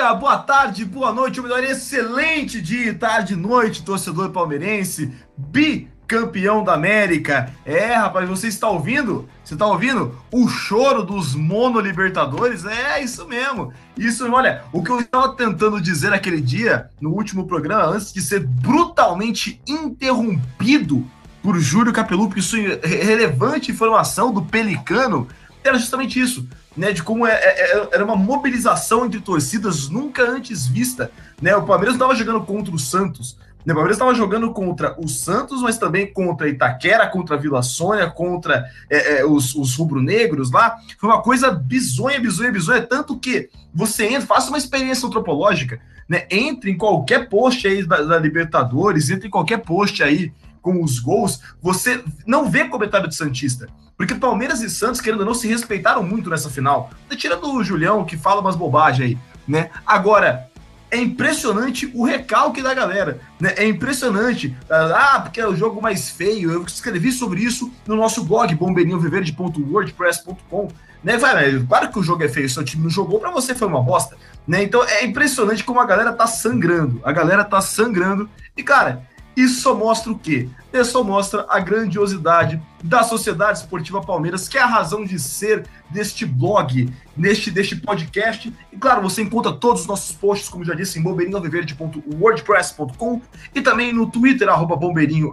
dia, boa tarde, boa noite, ou melhor, excelente dia, tarde, noite, torcedor palmeirense, bicampeão da América. É, rapaz, você está ouvindo? Você está ouvindo? O choro dos monolibertadores? É, isso mesmo. Isso, olha, o que eu estava tentando dizer aquele dia, no último programa, antes de ser brutalmente interrompido por Júlio Capelupi, isso é relevante informação do Pelicano, era justamente isso né, de como é, é, é, era uma mobilização entre torcidas nunca antes vista. Né? O Palmeiras não estava jogando contra o Santos. Né? O Palmeiras estava jogando contra o Santos, mas também contra Itaquera, contra Vila Sônia, contra é, é, os, os rubro-negros lá. Foi uma coisa bizonha, bizonha, bizonha. Tanto que você entra, faça uma experiência antropológica, né? entre em qualquer post aí da, da Libertadores, entre em qualquer post aí com os gols, você não vê comentário de Santista. Porque Palmeiras e Santos, querendo ou não, se respeitaram muito nessa final. Tira do Julião, que fala umas bobagens aí, né? Agora, é impressionante o recalque da galera, né? É impressionante. Ah, porque é o jogo mais feio. Eu escrevi sobre isso no nosso blog, bombeirinhoviverde.wordpress.com. Né, vai, claro que o jogo é feio, seu time não jogou, para você foi uma bosta, né? Então é impressionante como a galera tá sangrando. A galera tá sangrando. E, cara, isso só mostra o quê? Isso só mostra a grandiosidade da Sociedade Esportiva Palmeiras, que é a razão de ser deste blog, neste deste podcast. E claro, você encontra todos os nossos posts, como já disse, em bombeirinhoalviverde.wordpress.com e também no Twitter, arroba bombeirinho,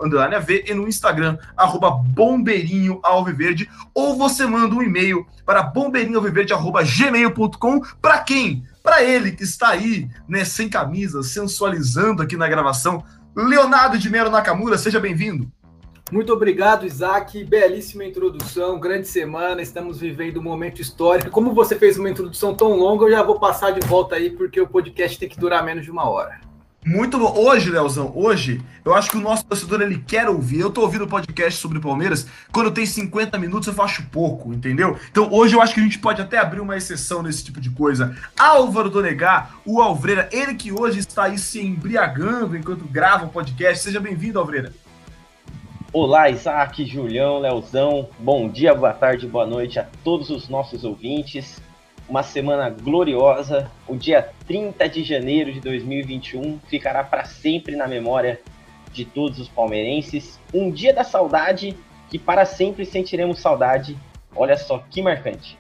e no Instagram, arroba bombeirinho alviverde, ou você manda um e-mail para bombeirinhoalviverde.gmail.com para quem? Para ele que está aí, né, sem camisa, sensualizando aqui na gravação, Leonardo de Melo Nakamura, seja bem-vindo. Muito obrigado, Isaac. Belíssima introdução, grande semana. Estamos vivendo um momento histórico. Como você fez uma introdução tão longa, eu já vou passar de volta aí, porque o podcast tem que durar menos de uma hora. Muito bom. Hoje, Leozão, hoje, eu acho que o nosso torcedor ele quer ouvir. Eu tô ouvindo podcast sobre Palmeiras. Quando tem 50 minutos, eu acho pouco, entendeu? Então, hoje eu acho que a gente pode até abrir uma exceção nesse tipo de coisa. Álvaro Donegar, o Alvreira, ele que hoje está aí se embriagando enquanto grava o podcast. Seja bem-vindo, Alvreira. Olá, Isaac, Julião, Leozão. Bom dia, boa tarde, boa noite a todos os nossos ouvintes uma semana gloriosa. O dia 30 de janeiro de 2021 ficará para sempre na memória de todos os palmeirenses. Um dia da saudade que para sempre sentiremos saudade. Olha só que marcante.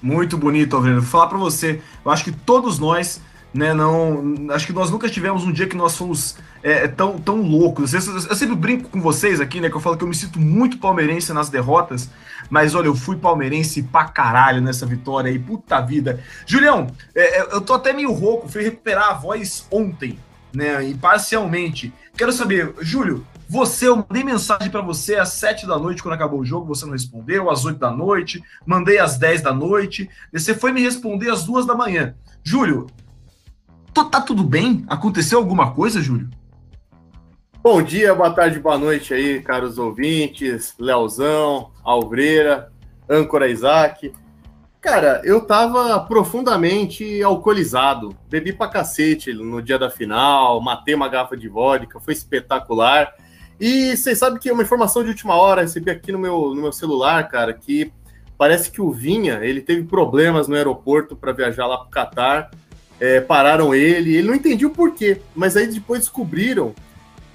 Muito bonito, Alvredo. Vou falar para você, eu acho que todos nós né? Não, acho que nós nunca tivemos um dia que nós fomos é, tão, tão loucos. Eu, eu, sempre brinco com vocês aqui, né? Que eu falo que eu me sinto muito palmeirense nas derrotas, mas olha, eu fui palmeirense pra caralho nessa vitória aí, puta vida. Julião, é, é eu tô até meio rouco, fui recuperar a voz ontem, né? E parcialmente. Quero saber, Júlio, você, eu mandei mensagem para você às 7 da noite quando acabou o jogo, você não respondeu, às 8 da noite, mandei às 10 da noite, você foi me responder às 2 da manhã. Júlio, Tá tudo bem? Aconteceu alguma coisa, Júlio? Bom dia, boa tarde, boa noite aí, caros ouvintes, Leozão, Alvreira, âncora Isaac. Cara, eu tava profundamente alcoolizado. Bebi pra cacete no dia da final, matei uma garrafa de vodka, foi espetacular. E vocês sabem que é uma informação de última hora, recebi aqui no meu, no meu celular, cara, que parece que o Vinha, ele teve problemas no aeroporto para viajar lá pro Catar é, pararam ele, ele não entendia o porquê, mas aí depois descobriram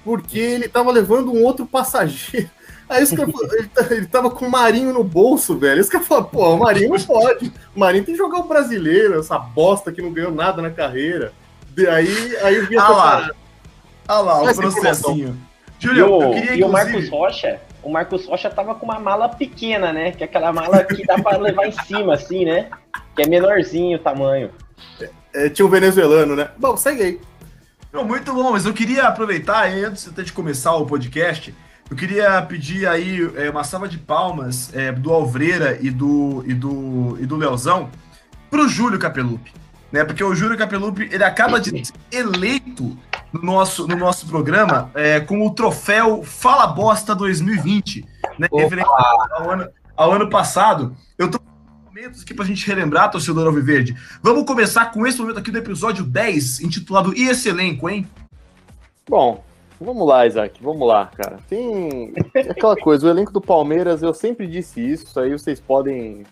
porque ele estava levando um outro passageiro. Aí os caras ele, tá, ele tava com o Marinho no bolso, velho. Os caras falaram, pô, o Marinho não pode. O Marinho tem que jogar o brasileiro, essa bosta que não ganhou nada na carreira. E aí, aí vinha ah lá, ah lá, o processinho. Júlio, eu queria E o Marcos Rocha, o Marcos Rocha tava com uma mala pequena, né? Que é aquela mala que dá para levar em cima, assim, né? Que é menorzinho o tamanho. É, tinha um venezuelano, né? Bom, segue aí. Não, muito bom, mas eu queria aproveitar, antes até de começar o podcast, eu queria pedir aí é, uma salva de palmas é, do Alvreira e do, e do, e do Leozão pro Júlio Capelupi. Né? Porque o Júlio Capelupi ele acaba de ser eleito no nosso, no nosso programa é, com o troféu Fala Bosta 2020, né? Referente ao ano, ao ano passado. Eu tô momentos aqui para a gente relembrar, torcedor Alviverde. Vamos começar com esse momento aqui do episódio 10, intitulado E esse elenco, hein? Bom, vamos lá, Isaac, vamos lá, cara. Tem aquela coisa, o elenco do Palmeiras, eu sempre disse isso, aí vocês podem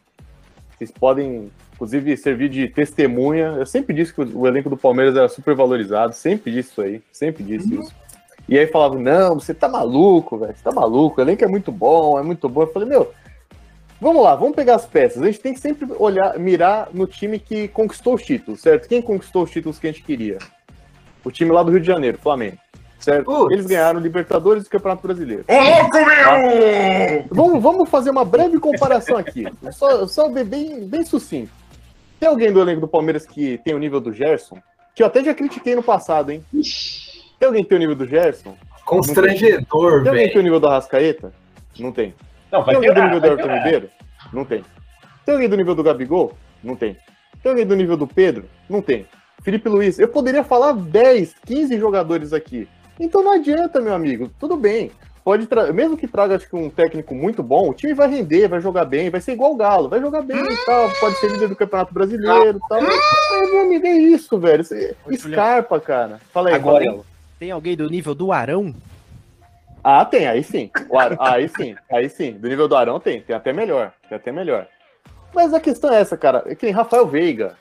vocês podem inclusive servir de testemunha. Eu sempre disse que o elenco do Palmeiras era super valorizado, sempre disse isso aí, sempre disse uhum. isso. E aí falava, não, você tá maluco, velho, você tá maluco, o elenco é muito bom, é muito bom. Eu falei, meu, vamos lá, vamos pegar as peças. A gente tem que sempre olhar, mirar no time que conquistou os títulos, certo? Quem conquistou os títulos que a gente queria? O time lá do Rio de Janeiro, Flamengo. Certo? Eles ganharam Libertadores e Campeonato Brasileiro. Ô, louco, meu! Vamos, vamos fazer uma breve comparação aqui. Só, só bem, bem sucinto. Tem alguém do elenco do Palmeiras que tem o nível do Gerson? Que eu até já critiquei no passado, hein? Tem alguém que tem o nível do Gerson? Constrangedor, velho. Tem alguém que tem o nível do Arrascaeta? Não tem. Não, tem alguém do nível do Arthur Ribeiro? Não tem. Tem alguém do nível do Gabigol? Não tem. Tem alguém do nível do Pedro? Não tem. Felipe Luiz, eu poderia falar 10, 15 jogadores aqui. Então não adianta, meu amigo. Tudo bem pode mesmo que traga acho que um técnico muito bom, o time vai render, vai jogar bem, vai ser igual o Galo, vai jogar bem e tal, pode ser líder do Campeonato Brasileiro e tal. Mas, meu amigo, é isso, velho. Escarpa, cara. Fala aí, Agora, Fala. tem alguém do nível do Arão? Ah, tem, aí sim. Ar... Aí sim, aí sim. Do nível do Arão tem, tem até melhor. Tem até melhor. Mas a questão é essa, cara. É que nem Rafael Veiga.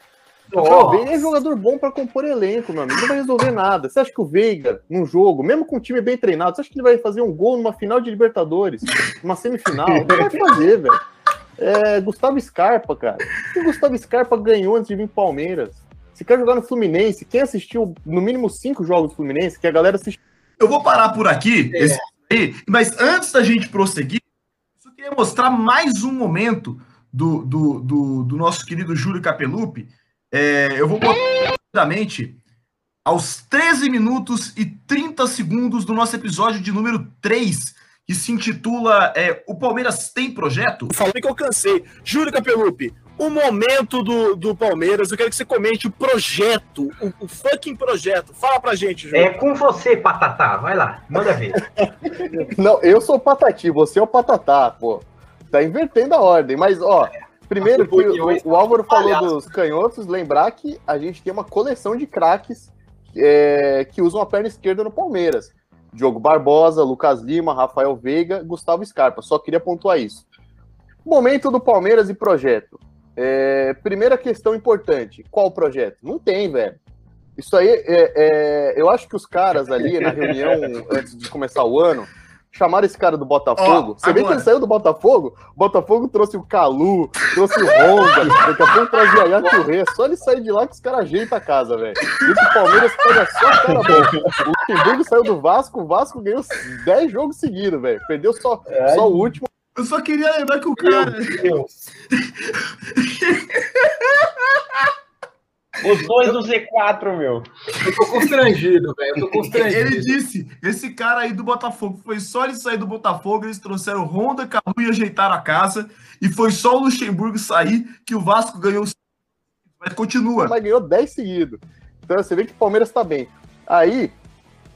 O Veiga é jogador bom para compor elenco, meu amigo. Não vai resolver nada. Você acha que o Veiga, num jogo, mesmo com um time bem treinado, você acha que ele vai fazer um gol numa final de Libertadores, numa semifinal? Não vai fazer, velho. É, Gustavo Scarpa, cara. O Gustavo Scarpa ganhou antes de vir Palmeiras. Se quer jogar no Fluminense, quem assistiu no mínimo cinco jogos do Fluminense, que a galera assistiu. Eu vou parar por aqui, é. esse, mas antes da gente prosseguir, eu queria mostrar mais um momento do, do, do, do nosso querido Júlio Capelupi é, eu vou botar rapidamente aos 13 minutos e 30 segundos do nosso episódio de número 3, que se intitula é, O Palmeiras tem projeto? Falei que eu cansei. Júlio Capelupi, o momento do, do Palmeiras, eu quero que você comente o projeto, o, o fucking projeto. Fala pra gente, Júlio. É com você, Patatá. Vai lá, manda ver. Não, eu sou o Patati, você é o Patatá, pô. Tá invertendo a ordem, mas ó, Primeiro que o, o Álvaro falou dos canhotos, lembrar que a gente tem uma coleção de craques é, que usam a perna esquerda no Palmeiras. Diogo Barbosa, Lucas Lima, Rafael Veiga, Gustavo Scarpa. Só queria pontuar isso. Momento do Palmeiras e projeto. É, primeira questão importante: qual projeto? Não tem, velho. Isso aí, é, é, eu acho que os caras ali na reunião antes de começar o ano chamaram esse cara do Botafogo. Você agora. vê que ele saiu do Botafogo? O Botafogo trouxe o Calu, trouxe o Honda, daqui a pouco traz o Yaya Touré. Só ele sair de lá que os caras ajeitam a casa, velho. E o Palmeiras pega só cara bom. O Luxemburgo saiu do Vasco, o Vasco ganhou 10 jogos seguidos, velho. Perdeu só, só o último. Eu só queria lembrar que o cara. Meu Deus. Os dois do Z4, meu. Eu tô constrangido, velho. Eu tô constrangido. Ele disse: esse cara aí do Botafogo, foi só ele sair do Botafogo, eles trouxeram Honda, Calu e ajeitaram a casa. E foi só o Luxemburgo sair que o Vasco ganhou. Mas continua. Mas ganhou 10 seguidos. Então você vê que o Palmeiras tá bem. Aí,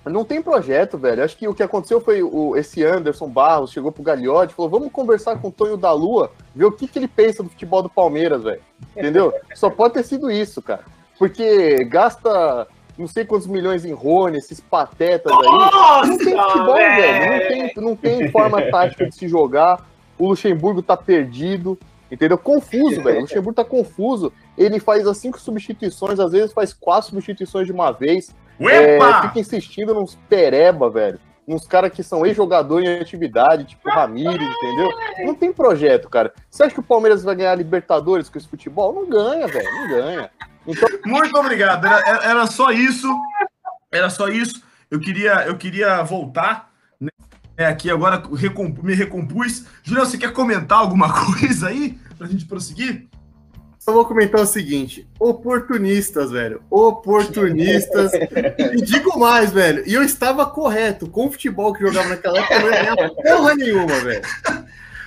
não tem projeto, velho. Acho que o que aconteceu foi o, esse Anderson Barros chegou pro Gagliotti e falou: vamos conversar com o Tonho da Lua, ver o que, que ele pensa do futebol do Palmeiras, velho. Entendeu? Só pode ter sido isso, cara. Porque gasta não sei quantos milhões em Rony, esses patetas aí. Nossa, não tem futebol, velho. Não tem, não tem forma tática de se jogar. O Luxemburgo tá perdido. Entendeu? Confuso, velho. O Luxemburgo tá confuso. Ele faz as cinco substituições, às vezes faz quatro substituições de uma vez. É, fica insistindo nos pereba, velho. Uns caras que são ex-jogador em atividade, tipo Ramires, entendeu? Não tem projeto, cara. Você acha que o Palmeiras vai ganhar Libertadores com esse futebol? Não ganha, velho. Não ganha. Então... Muito obrigado. Era, era só isso. Era só isso. Eu queria, eu queria voltar né, aqui agora, me recompus. Julião, você quer comentar alguma coisa aí pra gente prosseguir? Só vou comentar o seguinte: oportunistas, velho. Oportunistas. e digo mais, velho. E eu estava correto. Com o futebol que jogava naquela época, não ia porra nenhuma, velho.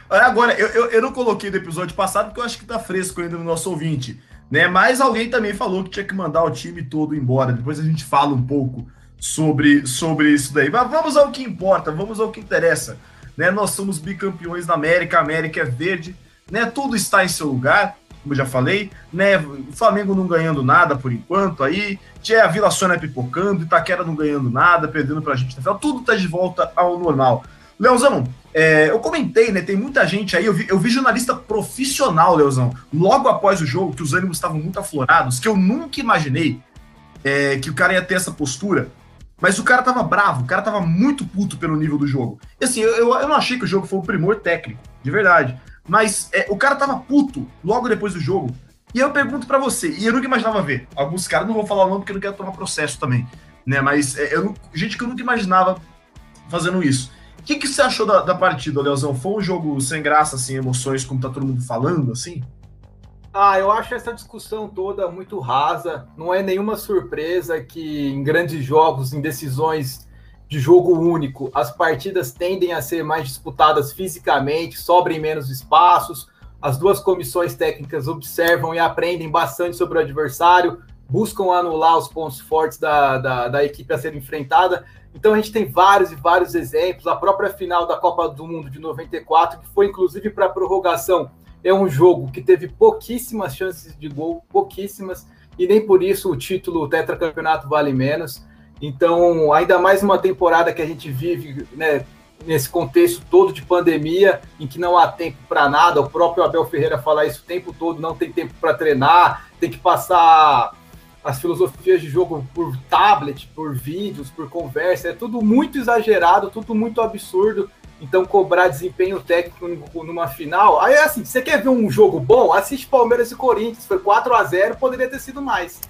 Agora, eu, eu, eu, não coloquei do episódio passado porque eu acho que tá fresco ainda no nosso ouvinte. Né? Mas alguém também falou que tinha que mandar o time todo embora. Depois a gente fala um pouco sobre, sobre isso daí. Mas vamos ao que importa, vamos ao que interessa. Né? Nós somos bicampeões da América, a América é verde, né? tudo está em seu lugar como eu já falei, né? O Flamengo não ganhando nada por enquanto aí, a Vila Sônia pipocando, Itaquera não ganhando nada, perdendo pra gente na final, tudo tá de volta ao normal. Leozão, É, eu comentei, né? Tem muita gente aí, eu vi, eu vi jornalista profissional, Leozão, logo após o jogo, que os ânimos estavam muito aflorados, que eu nunca imaginei é, que o cara ia ter essa postura. Mas o cara tava bravo, o cara tava muito puto pelo nível do jogo. E assim, eu, eu não achei que o jogo foi um primor técnico, de verdade. Mas é, o cara tava puto logo depois do jogo. E eu pergunto para você, e eu nunca imaginava ver. Alguns caras, não vou falar o nome porque eu não quero tomar processo também. Né? Mas é, eu, gente que eu nunca imaginava fazendo isso. O que, que você achou da, da partida, Leozão? Foi um jogo sem graça, assim, emoções, como tá todo mundo falando, assim? Ah, eu acho essa discussão toda muito rasa. Não é nenhuma surpresa que em grandes jogos, em decisões de jogo único, as partidas tendem a ser mais disputadas fisicamente, sobrem menos espaços. As duas comissões técnicas observam e aprendem bastante sobre o adversário, buscam anular os pontos fortes da, da, da equipe a ser enfrentada. Então a gente tem vários e vários exemplos. A própria final da Copa do Mundo de 94, que foi inclusive para prorrogação, é um jogo que teve pouquíssimas chances de gol, pouquíssimas, e nem por isso o título o tetracampeonato vale menos. Então, ainda mais uma temporada que a gente vive, né, nesse contexto todo de pandemia, em que não há tempo para nada, o próprio Abel Ferreira fala isso o tempo todo, não tem tempo para treinar, tem que passar as filosofias de jogo por tablet, por vídeos, por conversa, é tudo muito exagerado, tudo muito absurdo. Então, cobrar desempenho técnico numa final. Aí, assim, você quer ver um jogo bom? Assiste Palmeiras e Corinthians. Foi 4 a 0 poderia ter sido mais.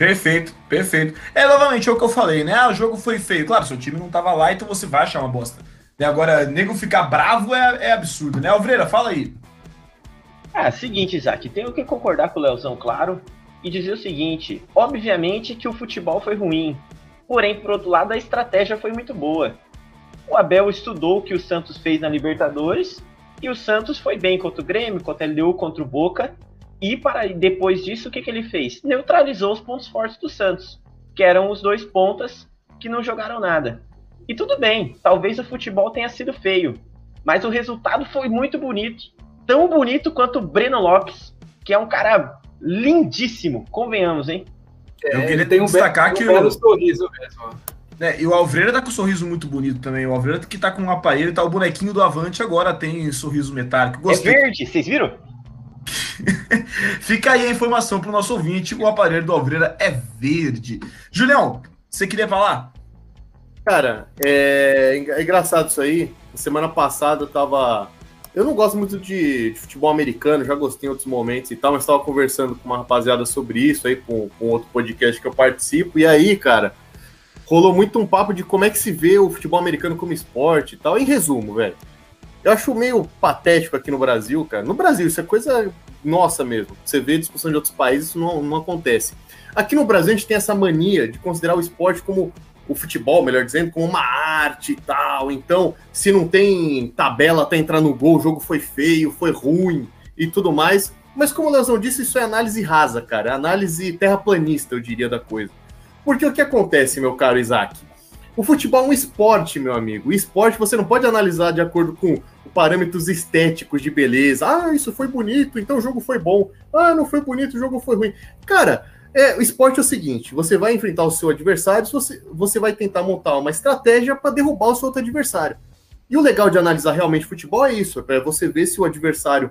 Perfeito, perfeito. É novamente é o que eu falei, né? Ah, o jogo foi feio. Claro, seu time não tava lá, então você vai achar uma bosta. E agora, nego ficar bravo é, é absurdo, né? Alvreira, fala aí. É, seguinte, Isaac, tenho que concordar com o Leozão, claro e dizer o seguinte: obviamente que o futebol foi ruim, porém, por outro lado, a estratégia foi muito boa. O Abel estudou o que o Santos fez na Libertadores e o Santos foi bem contra o Grêmio, contra o LDU, contra o Boca. E para depois disso, o que, que ele fez? Neutralizou os pontos fortes do Santos, que eram os dois pontas que não jogaram nada. E tudo bem, talvez o futebol tenha sido feio, mas o resultado foi muito bonito. Tão bonito quanto o Breno Lopes, que é um cara lindíssimo, convenhamos, hein? É, eu queria tem um destacar que um belo o... sorriso mesmo. É, e o Alvreira tá com um sorriso muito bonito também. O Alvreira que tá com um aparelho, tá o bonequinho do Avante agora tem sorriso metálico. Gostei. É verde, vocês viram? Fica aí a informação pro nosso ouvinte: o aparelho do Alvreira é verde. Julião, você queria falar? Cara, é, é engraçado isso aí. Semana passada eu tava eu não gosto muito de, de, futebol americano, já gostei em outros momentos e tal, mas estava conversando com uma rapaziada sobre isso aí, com, com outro podcast que eu participo, e aí, cara, rolou muito um papo de como é que se vê o futebol americano como esporte e tal. Em resumo, velho, eu acho meio patético aqui no Brasil, cara. No Brasil, isso é coisa nossa mesmo. Você vê discussão de outros países, isso não, não acontece. Aqui no Brasil, a gente tem essa mania de considerar o esporte como o futebol, melhor dizendo, como uma arte e tal. Então, se não tem tabela até entrar no gol, o jogo foi feio, foi ruim e tudo mais. Mas como o Leozão disse, isso é análise rasa, cara. Análise terraplanista, eu diria, da coisa. Porque o que acontece, meu caro Isaac? O futebol é um esporte, meu amigo. O esporte você não pode analisar de acordo com parâmetros estéticos de beleza. Ah, isso foi bonito, então o jogo foi bom. Ah, não foi bonito, o jogo foi ruim. Cara, é, o esporte é o seguinte: você vai enfrentar o seu adversário, você, você vai tentar montar uma estratégia para derrubar o seu outro adversário. E o legal de analisar realmente futebol é isso: é você ver se o adversário,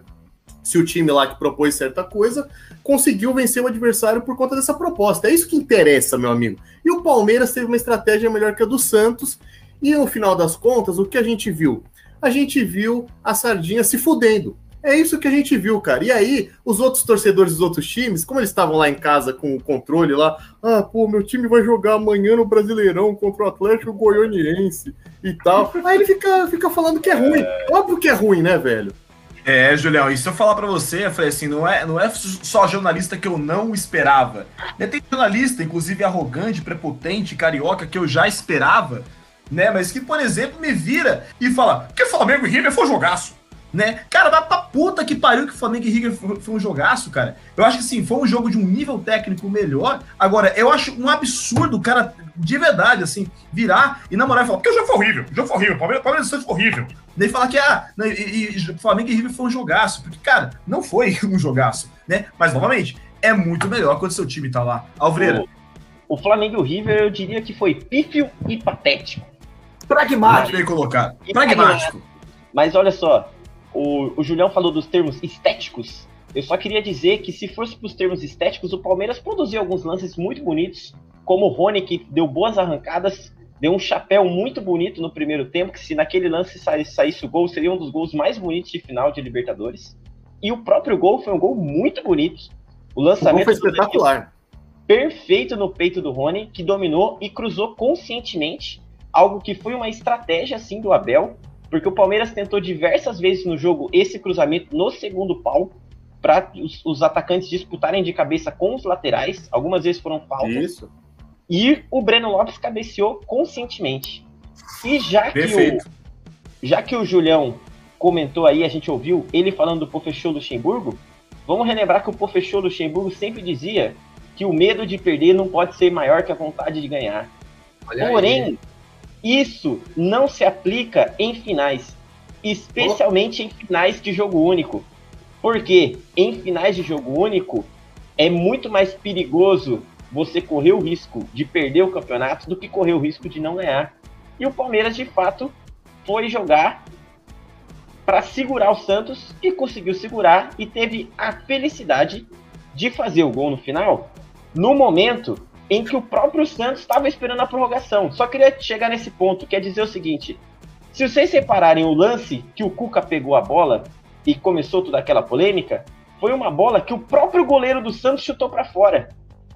se o time lá que propôs certa coisa, conseguiu vencer o adversário por conta dessa proposta. É isso que interessa, meu amigo. E o Palmeiras teve uma estratégia melhor que a do Santos, e no final das contas, o que a gente viu? A gente viu a sardinha se fudendo. É isso que a gente viu, cara. E aí, os outros torcedores dos outros times, como eles estavam lá em casa com o controle lá, ah, pô, meu time vai jogar amanhã no Brasileirão contra o Atlético Goianiense e tal. Aí ele fica, fica falando que é ruim. Óbvio que é ruim, né, velho? É, Julião, e se eu falar para você, eu falei assim, não é, não é só jornalista que eu não esperava. Né, tem jornalista, inclusive arrogante, prepotente, carioca, que eu já esperava, né? Mas que, por exemplo, me vira e fala que Flamengo e River foi jogaço né? Cara, vai pra puta que pariu que o Flamengo e River foi um jogaço, cara. Eu acho que sim, foi um jogo de um nível técnico melhor. Agora, eu acho um absurdo o cara, de verdade, assim, virar e namorar e falar, porque o jogo foi horrível, o jogo foi horrível, o Palmeiras, Palmeiras e Santos foi horrível. Daí falar que, ah, e, e, Flamengo e River foi um jogaço, porque, cara, não foi um jogaço, né? Mas, novamente, é muito melhor quando seu time tá lá. Alvreira. O, o Flamengo e o River, eu diria que foi pífio e patético. Pragmático. Bem colocado. E Pragmático. Mas olha só, o, o Julião falou dos termos estéticos. Eu só queria dizer que se fosse para os termos estéticos, o Palmeiras produziu alguns lances muito bonitos, como o Rony, que deu boas arrancadas, deu um chapéu muito bonito no primeiro tempo, que se naquele lance saísse, saísse o gol, seria um dos gols mais bonitos de final de Libertadores. E o próprio gol foi um gol muito bonito. O O lançamento foi do Danilo espetacular. perfeito no peito do Rony, que dominou e cruzou conscientemente, algo que foi uma estratégia assim do Abel, porque o Palmeiras tentou diversas vezes no jogo esse cruzamento no segundo pau para os, os atacantes disputarem de cabeça com os laterais, algumas vezes foram faltas, Isso. E o Breno Lopes cabeceou conscientemente. E já que o, já que o Julião comentou aí, a gente ouviu ele falando do Pofechou Luxemburgo, vamos relembrar que o Pofechou Luxemburgo sempre dizia que o medo de perder não pode ser maior que a vontade de ganhar. Olha aí. Porém, isso não se aplica em finais, especialmente em finais de jogo único. Porque em finais de jogo único é muito mais perigoso você correr o risco de perder o campeonato do que correr o risco de não ganhar. E o Palmeiras, de fato, foi jogar para segurar o Santos e conseguiu segurar e teve a felicidade de fazer o gol no final no momento em que o próprio Santos estava esperando a prorrogação. Só queria chegar nesse ponto, quer dizer o seguinte: se vocês separarem o lance que o Cuca pegou a bola e começou toda aquela polêmica, foi uma bola que o próprio goleiro do Santos chutou para fora.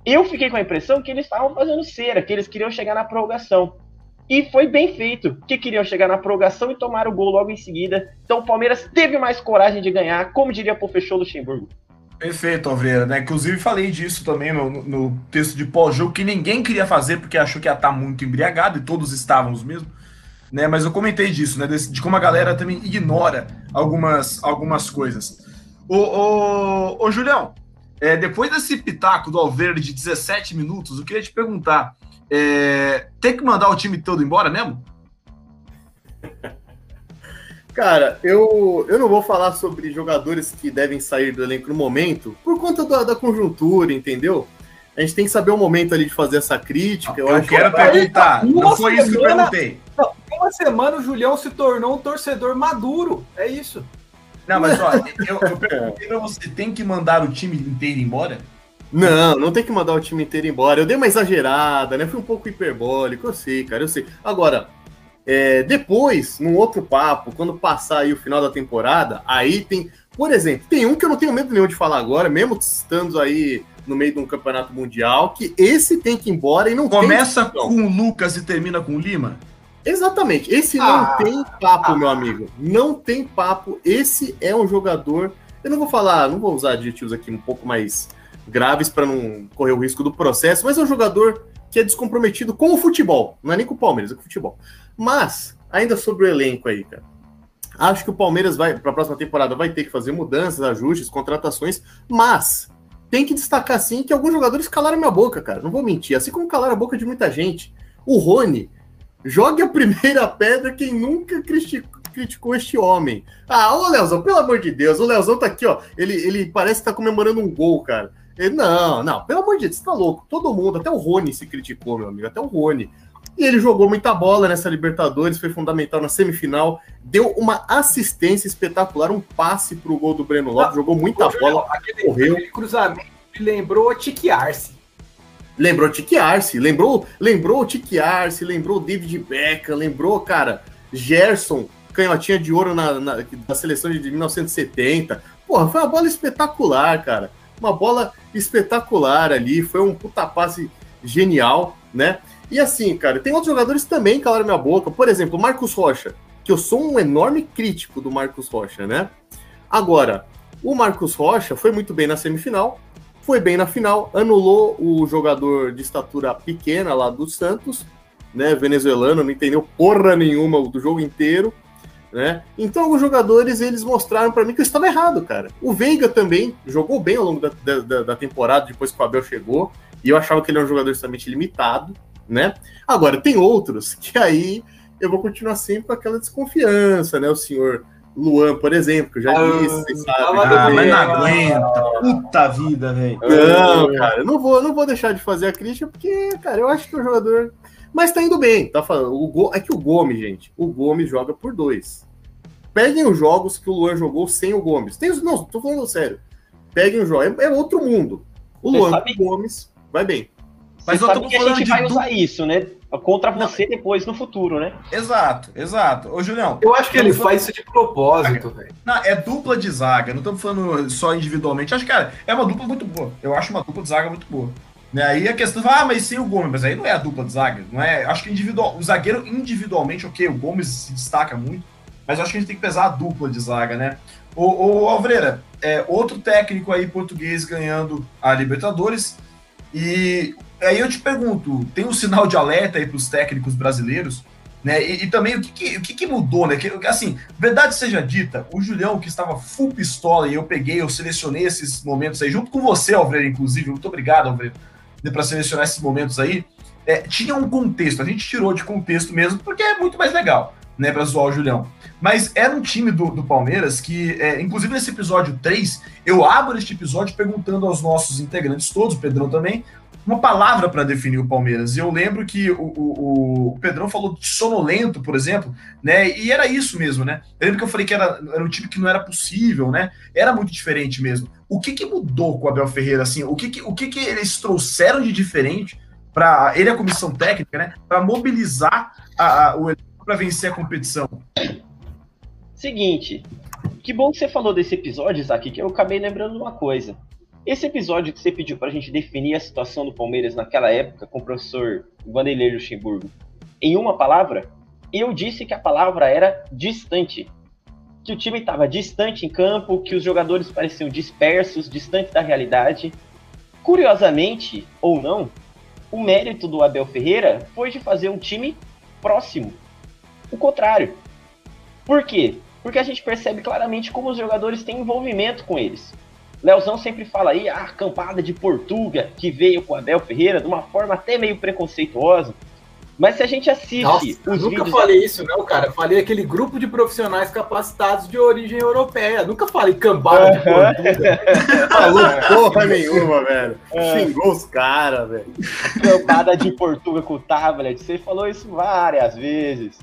Eu fiquei com a impressão que eles estavam fazendo cera, que eles queriam chegar na prorrogação. E foi bem feito, que queriam chegar na prorrogação e tomar o gol logo em seguida. Então o Palmeiras teve mais coragem de ganhar, como diria o Fechou Luxemburgo. Perfeito, Alvreira, né? Inclusive falei disso também no, no- texto de pós-jogo, que ninguém queria fazer porque achou que ia estar muito embriagado, e todos estávamos mesmo. Né? Mas eu comentei disso, né? de como a galera também ignora algumas, algumas coisas. Ô, ô, ô Julião, é, depois desse pitaco do Alverde de 17 minutos, eu queria te perguntar: é, tem que mandar o time todo embora mesmo? Cara, eu, eu não vou falar sobre jogadores que devem sair do elenco no momento, por conta da, da conjuntura, entendeu? A gente tem que saber o momento ali de fazer essa crítica. Eu, acho quero que- perguntar, não Uma foi isso que eu semana- perguntei. Em uma semana o Julião se tornou um torcedor maduro. É isso. Não, mas ó, eu, eu perguntei pra você: tem que mandar o time inteiro embora? Não, não tem que mandar o time inteiro embora. Eu dei uma exagerada, né? Fui um pouco hiperbólico, eu sei, cara, eu sei. Agora, é, depois, num outro papo, quando passar aí o final da temporada, aí tem. Por exemplo, tem um que eu não tenho medo nenhum de falar agora, mesmo estando aí no meio de um campeonato mundial, que esse tem que ir embora e não Começa tem. com o Lucas e termina com o Lima? Exatamente. Esse Ah. não tem papo, meu amigo. Não tem papo. Esse é um jogador. Eu não vou falar, não vou usar adjetivos aqui um pouco mais graves para não correr o risco do processo, mas é um jogador que é descomprometido com o futebol. Não é nem com o Palmeiras, é com o futebol. Mas, ainda sobre o elenco aí, cara. Acho que o Palmeiras vai, para a próxima temporada, vai ter que fazer mudanças, ajustes, contratações, mas tem que destacar sim que alguns jogadores calaram minha boca, cara. Não vou mentir. Assim como calaram a boca de muita gente. O Rony, jogue a primeira pedra quem nunca criticou, criticou este homem. Ah, ô Leozão, pelo amor de Deus, o Leozão tá aqui, ó. Ele, ele parece que tá comemorando um gol, cara. Ele, não, não, pelo amor de Deus, você tá louco. Todo mundo, até o Rony se criticou, meu amigo, até o Rony. E ele jogou muita bola nessa Libertadores, foi fundamental na semifinal, deu uma assistência espetacular, um passe pro gol do Breno Lopes, jogou muita bola, aquele, correu. aquele cruzamento me lembrou Tique Arce. Lembrou Tiki Arce, lembrou, lembrou Tiki Arce, lembrou David Beckham, lembrou, cara, Gerson, canhotinha de ouro na, na, da seleção de 1970. Porra, foi uma bola espetacular, cara. Uma bola espetacular ali, foi um puta passe genial, né? E assim, cara, tem outros jogadores também que calaram minha boca. Por exemplo, Marcos Rocha, que eu sou um enorme crítico do Marcos Rocha, né? Agora, o Marcos Rocha foi muito bem na semifinal, foi bem na final, anulou o jogador de estatura pequena lá do Santos, né, venezuelano, não entendeu porra nenhuma do jogo inteiro, né? Então alguns jogadores eles mostraram para mim que eu estava errado, cara. O Veiga também jogou bem ao longo da, da, da temporada depois que o Abel chegou, e eu achava que ele era um jogador extremamente limitado, né? Agora tem outros que aí eu vou continuar sempre com aquela desconfiança, né? O senhor Luan, por exemplo, que eu já Ah, disse, vocês sabem. tava Ah, mas não ah. aguenta. Puta vida, velho. Não, cara, eu não vou, não vou deixar de fazer a crítica, porque, cara, eu acho que o jogador. Mas tá indo bem, tá falando. O Go... É que o Gomes, gente, o Gomes joga por dois. Peguem os jogos que o Luan jogou sem o Gomes. Tem... Não, tô falando sério. Peguem o jogo. É, é outro mundo. O Luan sabe- com o Gomes vai bem. Mas Você eu tô sabe que a falando gente de vai du- usar isso, né? Contra você depois no futuro, né? Exato, exato. Ô, Julião, Eu acho que ele faz isso de propósito, velho. Não, é dupla de zaga, não estamos falando só individualmente. Acho que, cara, é uma dupla muito boa. Eu acho uma dupla de zaga muito boa. Né? Aí a questão, ah, mas sem o Gomes, mas aí não é a dupla de zaga, não é? Acho que individual, o zagueiro individualmente, ok, o Gomes se destaca muito, mas eu acho que a gente tem que pesar a dupla de zaga, né? O, o Alvreira, é, outro técnico aí português ganhando a Libertadores, e aí eu te pergunto, tem um sinal de alerta aí para os técnicos brasileiros? Né? E, e também o que, que- o que, que mudou, né? Que, assim, verdade seja dita, o Julião, que estava full pistola, e eu peguei, eu selecionei esses momentos aí, junto com você, Alvreira, inclusive. Muito obrigado, Alvreira, para selecionar esses momentos aí. É, tinha um contexto, a gente tirou de contexto mesmo, porque é muito mais legal, né, para zoar o Julião. Mas era um time do, do Palmeiras que, é, inclusive nesse episódio 3, eu abro este episódio perguntando aos nossos integrantes todos, o Pedrão também, uma palavra para definir o Palmeiras. Eu lembro que o, o, o Pedrão falou de sonolento, por exemplo, né? E era isso mesmo, né? Eu lembro que eu falei que era, era um time que não era possível, né? Era muito diferente mesmo. O que, que mudou com o Abel Ferreira, assim? O que, que, o que, que eles trouxeram de diferente para ele, a comissão técnica, né? Para mobilizar a, a, o para vencer a competição? Seguinte, que bom que você falou desse episódio, Isaac, que eu acabei lembrando de uma coisa. Esse episódio que você pediu pra gente definir a situação do Palmeiras naquela época com o professor Vanderlei Luxemburgo, em uma palavra, eu disse que a palavra era distante. Que o time estava distante em campo, que os jogadores pareciam dispersos, distantes da realidade. Curiosamente, ou não, o mérito do Abel Ferreira foi de fazer um time próximo. O contrário. Por quê? Porque a gente percebe claramente como os jogadores têm envolvimento com eles. Leozão sempre fala aí, a campada de Portuga que veio com o Abel Ferreira de uma forma até meio preconceituosa. Mas se a gente assiste Nossa, os eu nunca vídeos. falei isso, não, cara. Falei aquele grupo de profissionais capacitados de origem europeia. Nunca falei cambada de Portuga. Falou porra nenhuma, velho. É. Xingou os caras, velho. campada de Portuga com o tablet. Você falou isso várias vezes.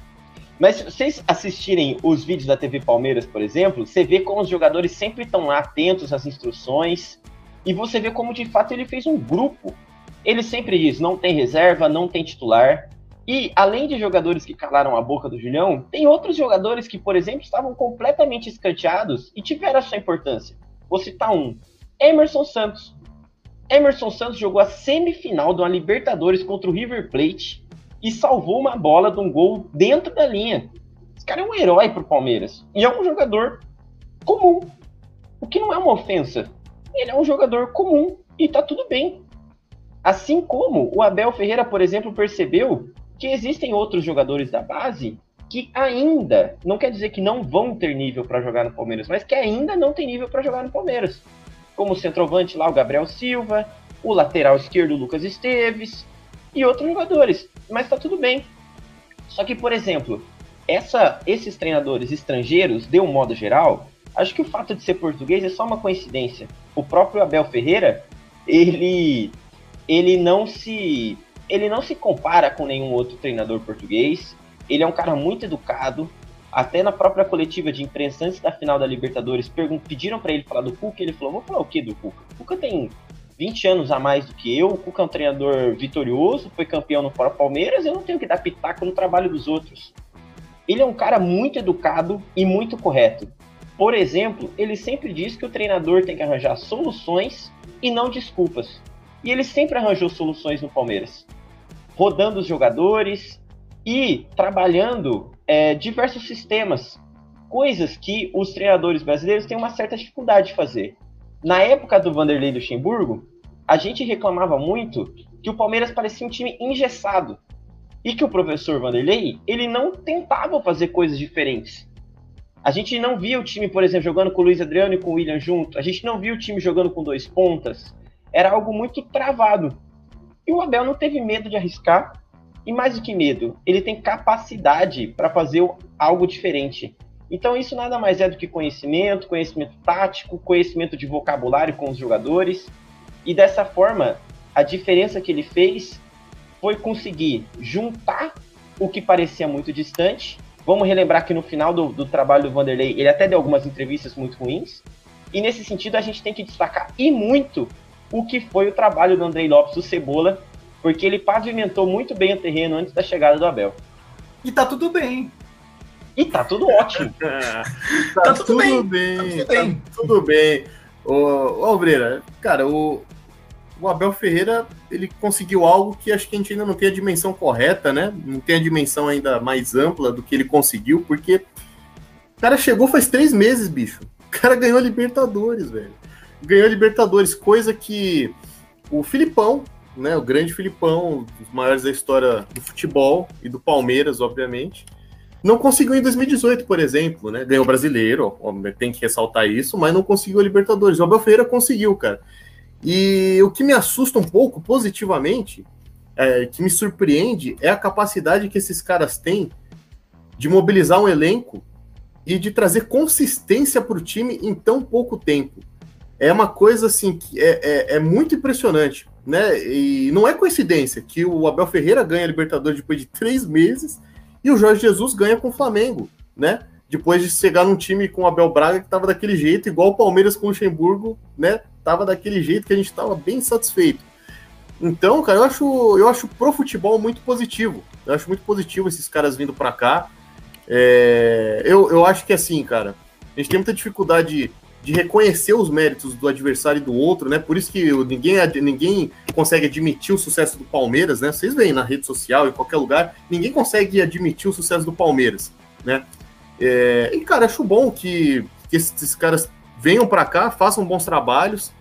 Mas se vocês assistirem os vídeos da TV Palmeiras, por exemplo, você vê como os jogadores sempre estão lá atentos às instruções. E você vê como de fato ele fez um grupo. Ele sempre diz: não tem reserva, não tem titular. E além de jogadores que calaram a boca do Julião, tem outros jogadores que, por exemplo, estavam completamente escanteados e tiveram a sua importância. Vou citar um: Emerson Santos. Emerson Santos jogou a semifinal de uma Libertadores contra o River Plate e salvou uma bola de um gol dentro da linha. Esse cara é um herói pro Palmeiras. E é um jogador comum. O que não é uma ofensa. Ele é um jogador comum e tá tudo bem. Assim como o Abel Ferreira, por exemplo, percebeu que existem outros jogadores da base que ainda, não quer dizer que não vão ter nível para jogar no Palmeiras, mas que ainda não tem nível para jogar no Palmeiras. Como o centroavante lá, o Gabriel Silva, o lateral esquerdo, o Lucas Esteves e outros jogadores. Mas tá tudo bem. Só que, por exemplo, essa, esses treinadores estrangeiros, de um modo geral, acho que o fato de ser português é só uma coincidência. O próprio Abel Ferreira, ele, ele não se ele não se compara com nenhum outro treinador português. Ele é um cara muito educado. Até na própria coletiva de imprensa antes da final da Libertadores, pediram para ele falar do Cuca. Ele falou: Vou falar o que do Cuca? O Cuca tem 20 anos a mais do que eu. O Cuca é um treinador vitorioso, foi campeão no próprio Palmeiras. Eu não tenho que dar pitaco no trabalho dos outros. Ele é um cara muito educado e muito correto. Por exemplo, ele sempre diz que o treinador tem que arranjar soluções e não desculpas. E ele sempre arranjou soluções no Palmeiras, rodando os jogadores e trabalhando é, diversos sistemas, coisas que os treinadores brasileiros têm uma certa dificuldade de fazer. Na época do Vanderlei Luxemburgo, a gente reclamava muito que o Palmeiras parecia um time engessado e que o professor Vanderlei ele não tentava fazer coisas diferentes. A gente não via o time, por exemplo, jogando com o Luiz Adriano e com o William junto. A gente não via o time jogando com dois pontas. Era algo muito travado. E o Abel não teve medo de arriscar. E mais do que medo, ele tem capacidade para fazer algo diferente. Então isso nada mais é do que conhecimento, conhecimento tático, conhecimento de vocabulário com os jogadores. E dessa forma, a diferença que ele fez foi conseguir juntar o que parecia muito distante. Vamos relembrar que no final do, do trabalho do Vanderlei, ele até deu algumas entrevistas muito ruins. E nesse sentido, a gente tem que destacar e muito o que foi o trabalho do Andrei Lopes, do Cebola, porque ele pavimentou muito bem o terreno antes da chegada do Abel. E tá tudo bem. E tá tudo ótimo. tá, tá, tudo, tudo bem. bem. Tá tudo bem. Tá tudo bem. Ô, ô cara, o, o Abel Ferreira ele conseguiu algo que acho que a gente ainda não tem a dimensão correta, né? Não tem a dimensão ainda mais ampla do que ele conseguiu, porque o cara chegou faz três meses, bicho. O cara ganhou a Libertadores, velho. Ganhou a Libertadores, coisa que o Filipão, né? O grande Filipão, um dos maiores da história do futebol e do Palmeiras, obviamente. Não conseguiu em 2018, por exemplo, né? Ganhou o brasileiro, tem que ressaltar isso, mas não conseguiu a Libertadores. O Abel Ferreira conseguiu, cara. E o que me assusta um pouco positivamente, é, que me surpreende, é a capacidade que esses caras têm de mobilizar um elenco e de trazer consistência para o time em tão pouco tempo. É uma coisa assim que é, é, é, muito impressionante, né? E não é coincidência que o Abel Ferreira ganha a Libertadores depois de três meses e o Jorge Jesus ganha com o Flamengo, né? Depois de chegar num time com o Abel Braga que estava daquele jeito, igual o Palmeiras com o Luxemburgo, né? tava daquele jeito que a gente tava bem satisfeito. Então, cara, eu acho, eu acho pro futebol muito positivo. Eu acho muito positivo esses caras vindo para cá. É, eu, eu acho que assim, cara, a gente tem muita dificuldade de reconhecer os méritos do adversário e do outro, né? Por isso que ninguém, ninguém consegue admitir o sucesso do Palmeiras, né? Vocês veem na rede social, em qualquer lugar, ninguém consegue admitir o sucesso do Palmeiras, né? É, e, cara, acho bom que, que esses caras venham para cá, façam bons trabalhos.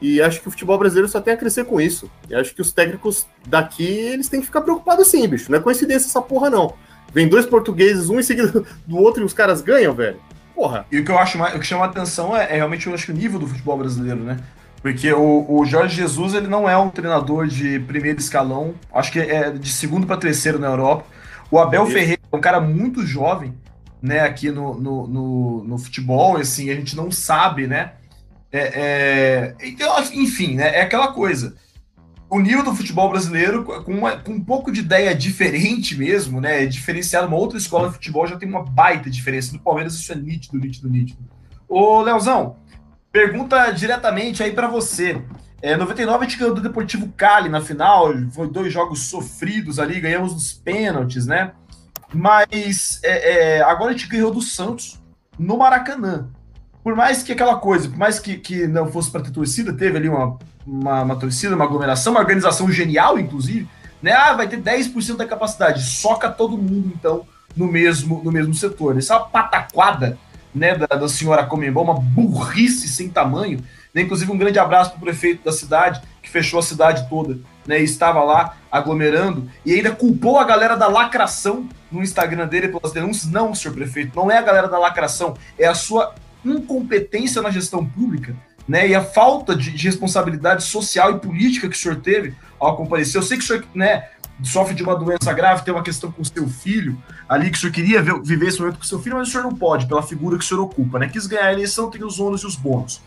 E acho que o futebol brasileiro só tem a crescer com isso. E acho que os técnicos daqui, eles têm que ficar preocupados sim, bicho. Não é coincidência essa porra, não. Vem dois portugueses, um em seguida do outro, e os caras ganham, velho. Porra. E o que eu acho mais, o que chama a atenção é, é realmente eu acho, o nível do futebol brasileiro, né? Porque o, o, Jorge Jesus ele não é um treinador de primeiro escalão, acho que é de segundo para terceiro na Europa. O Abel Ferreira é um cara muito jovem, né, aqui no, no, no, no futebol, assim, a gente não sabe, né? É, é, então, enfim, né, é aquela coisa. O nível do futebol brasileiro, com, uma, com um pouco de ideia diferente mesmo, né? Diferenciado uma outra escola de futebol, já tem uma baita diferença. No Palmeiras, isso é nítido, nítido, nítido. Ô, Leozão, pergunta diretamente aí para você. É, 99 a gente ganhou do Deportivo Cali na final, foi dois jogos sofridos ali, ganhamos nos pênaltis, né? Mas é, é, agora a gente ganhou do Santos no Maracanã. Por mais que aquela coisa, por mais que, que não fosse para ter torcida, teve ali uma, uma, uma, torcida, uma aglomeração, uma organização genial, inclusive, né? Ah, vai ter 10% da capacidade, soca todo mundo, então, no mesmo, no mesmo setor. Essa pataquada né, da, da senhora Comembol, uma burrice sem tamanho. Né? Inclusive, um grande abraço para o prefeito da cidade, que fechou a cidade toda né, estava lá aglomerando e ainda culpou a galera da lacração no Instagram dele pelas denúncias. Não, senhor prefeito, não é a galera da lacração, é a sua incompetência na gestão pública, né, e a falta de, de responsabilidade social e política que o senhor teve ao comparecer. Eu sei que o senhor, né, sofre de uma doença grave, tem uma questão com seu filho ali, que o senhor queria ver, viver esse momento com seu filho, mas o senhor não pode, pela figura que o senhor ocupa, né? Quis ganhar a eleição, tem os ônus e os bônus.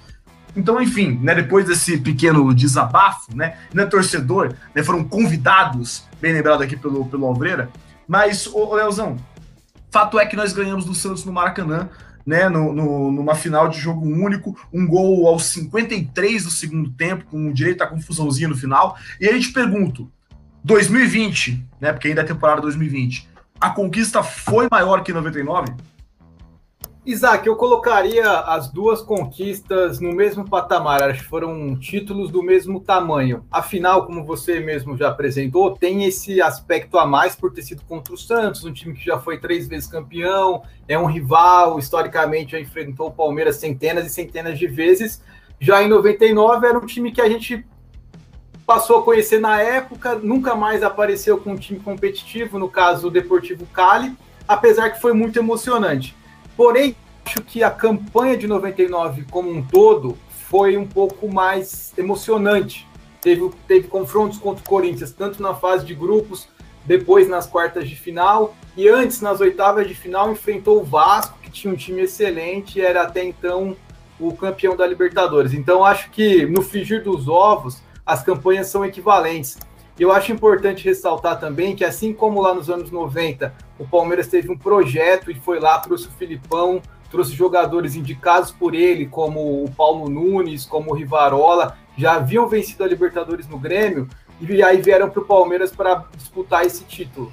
Então, enfim, né, depois desse pequeno desabafo, né, não é torcedor, né, foram convidados, bem lembrado aqui pelo, pelo Alvreira, mas, ô Leozão, fato é que nós ganhamos do Santos no Maracanã, né, no, no, numa final de jogo único, um gol aos 53 do segundo tempo, com direito à confusãozinha no final, e aí te pergunto, 2020, né, porque ainda é temporada 2020, a conquista foi maior que 99? Isaac, eu colocaria as duas conquistas no mesmo patamar, acho que foram títulos do mesmo tamanho. Afinal, como você mesmo já apresentou, tem esse aspecto a mais por ter sido contra o Santos, um time que já foi três vezes campeão, é um rival, historicamente já enfrentou o Palmeiras centenas e centenas de vezes. Já em 99 era um time que a gente passou a conhecer na época, nunca mais apareceu com um time competitivo, no caso o Deportivo Cali, apesar que foi muito emocionante. Porém, acho que a campanha de 99 como um todo foi um pouco mais emocionante. Teve, teve confrontos contra o Corinthians, tanto na fase de grupos, depois nas quartas de final, e antes, nas oitavas de final, enfrentou o Vasco, que tinha um time excelente e era até então o campeão da Libertadores. Então, acho que no frigir dos ovos, as campanhas são equivalentes. E eu acho importante ressaltar também que, assim como lá nos anos 90, o Palmeiras teve um projeto e foi lá, trouxe o Filipão, trouxe jogadores indicados por ele, como o Paulo Nunes, como o Rivarola, já haviam vencido a Libertadores no Grêmio, e aí vieram para o Palmeiras para disputar esse título.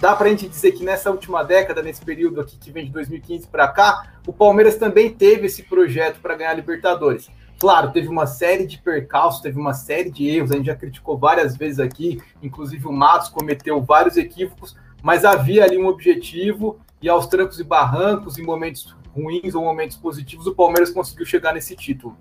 Dá para a gente dizer que nessa última década, nesse período aqui que vem de 2015 para cá, o Palmeiras também teve esse projeto para ganhar a Libertadores. Claro, teve uma série de percalços, teve uma série de erros, a gente já criticou várias vezes aqui, inclusive o Matos cometeu vários equívocos, mas havia ali um objetivo e aos trancos e barrancos, em momentos ruins ou momentos positivos, o Palmeiras conseguiu chegar nesse título.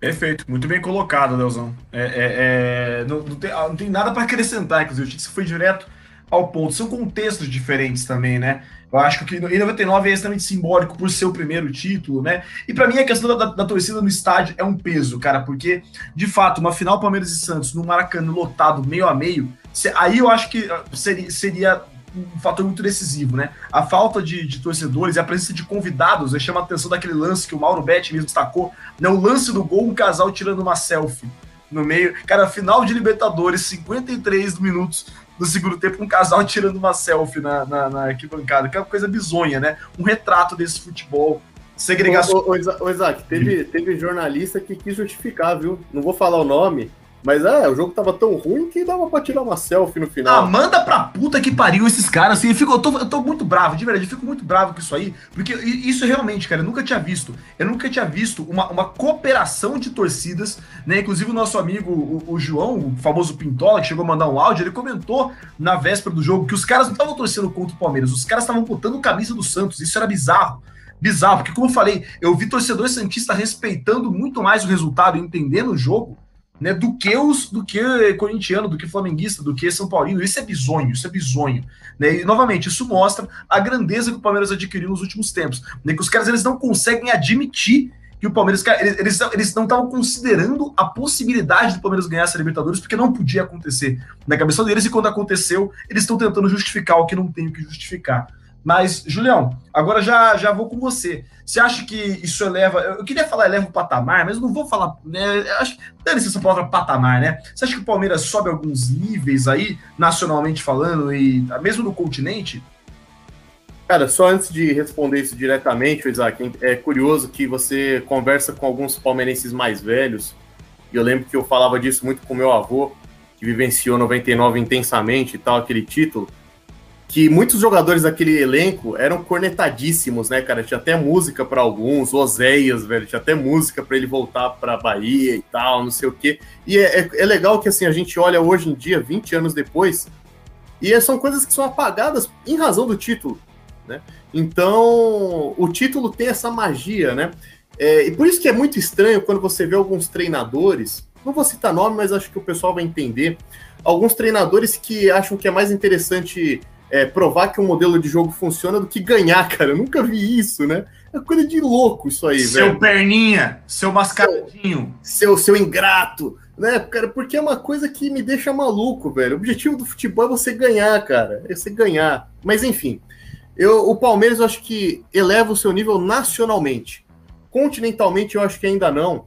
Perfeito, muito bem colocado, Leozão. É, é, é, não, não, tem, não, tem, nada para acrescentar, inclusive, o foi direto ao ponto. São contextos diferentes também, né? Eu acho que em 99 é extremamente simbólico por ser o primeiro título, né? E para mim a questão da, da, torcida no estádio é um peso, cara, porque de fato uma final Palmeiras e Santos no Maracanã lotado meio a meio, aí eu acho que ah, seria, seria um fator muito decisivo, né? A falta de, de torcedores e a presença de convidados né, chama a atenção daquele lance que o Mauro Betti mesmo destacou, né? O lance do gol, um casal tirando uma selfie no meio. Cara, final de Libertadores, 53 minutos no segundo tempo, um casal tirando uma selfie na, na, na arquibancada, que é uma coisa bizonha, né? Um retrato desse futebol segregação. Ô, ô, ô, Isaac, teve, teve jornalista que quis justificar, viu? Não vou falar o nome, mas é, o jogo tava tão ruim que dava pra tirar uma selfie no final. Ah, manda pra puta que pariu esses caras, assim. Eu, fico, eu, tô, eu tô muito bravo, de verdade, eu fico muito bravo com isso aí. Porque isso realmente, cara, eu nunca tinha visto. Eu nunca tinha visto uma, uma cooperação de torcidas, né? Inclusive o nosso amigo, o, o João, o famoso Pintola, que chegou a mandar um áudio, ele comentou na véspera do jogo que os caras não estavam torcendo contra o Palmeiras, os caras estavam botando camisa do Santos. Isso era bizarro bizarro, porque como eu falei, eu vi torcedor santista respeitando muito mais o resultado, entendendo o jogo, né, do que os do que corintiano, do que flamenguista, do que São Paulino. Isso é bizonho, isso é bizonho. Né? E novamente, isso mostra a grandeza que o Palmeiras adquiriu nos últimos tempos. Né? Que os caras eles não conseguem admitir que o Palmeiras eles, eles, eles não estavam considerando a possibilidade do Palmeiras ganhar essa Libertadores porque não podia acontecer na cabeça deles e quando aconteceu eles estão tentando justificar o que não tem o que justificar. Mas, Julião, agora já, já vou com você. Você acha que isso eleva. Eu queria falar eleva o patamar, mas não vou falar. Né, acho dane-se essa palavra patamar, né? Você acha que o Palmeiras sobe alguns níveis aí, nacionalmente falando, e mesmo no continente? Cara, só antes de responder isso diretamente, Isaac, é curioso que você conversa com alguns palmeirenses mais velhos, e eu lembro que eu falava disso muito com meu avô, que vivenciou 99 intensamente e tal, aquele título que muitos jogadores daquele elenco eram cornetadíssimos, né, cara? Tinha até música para alguns, Oséias, velho, tinha até música para ele voltar para Bahia e tal, não sei o quê. E é, é, é, legal que assim a gente olha hoje em dia, 20 anos depois, e são coisas que são apagadas em razão do título, né? Então, o título tem essa magia, né? É, e por isso que é muito estranho quando você vê alguns treinadores, não vou citar nome, mas acho que o pessoal vai entender, alguns treinadores que acham que é mais interessante é, provar que o modelo de jogo funciona do que ganhar, cara. Eu nunca vi isso, né? É coisa de louco isso aí, seu velho. Seu perninha, seu mascaradinho. Seu, seu, seu ingrato, né, cara? Porque é uma coisa que me deixa maluco, velho. O objetivo do futebol é você ganhar, cara. É você ganhar. Mas enfim, eu, o Palmeiras eu acho que eleva o seu nível nacionalmente. Continentalmente eu acho que ainda não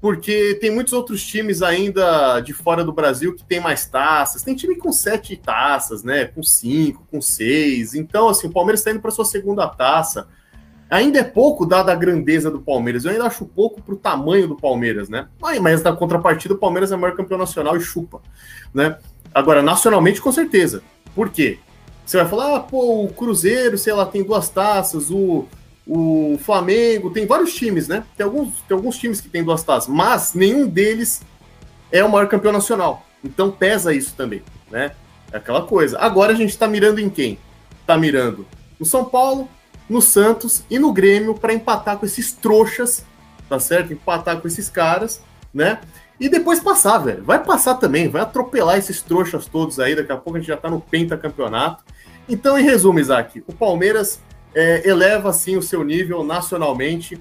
porque tem muitos outros times ainda de fora do Brasil que tem mais taças. Tem time com sete taças, né? Com cinco, com seis. Então, assim, o Palmeiras está indo para sua segunda taça. Ainda é pouco dada a grandeza do Palmeiras. Eu ainda acho pouco para o tamanho do Palmeiras, né? Mas na contrapartida, o Palmeiras é o maior campeão nacional e chupa, né? Agora, nacionalmente, com certeza. Por quê? Você vai falar, ah, pô, o Cruzeiro, sei lá, tem duas taças, o, o Flamengo, tem vários times, né? Tem alguns, tem alguns times que tem duas taças, mas nenhum deles é o maior campeão nacional. Então pesa isso também, né? É aquela coisa. Agora a gente tá mirando em quem? Tá mirando no São Paulo, no Santos e no Grêmio para empatar com esses trouxas, tá certo? Empatar com esses caras, né? E depois passar, velho. Vai passar também, vai atropelar esses trouxas todos aí. Daqui a pouco a gente já tá no pentacampeonato. Então, em resumo, Isaac, o Palmeiras é, eleva assim o seu nível nacionalmente.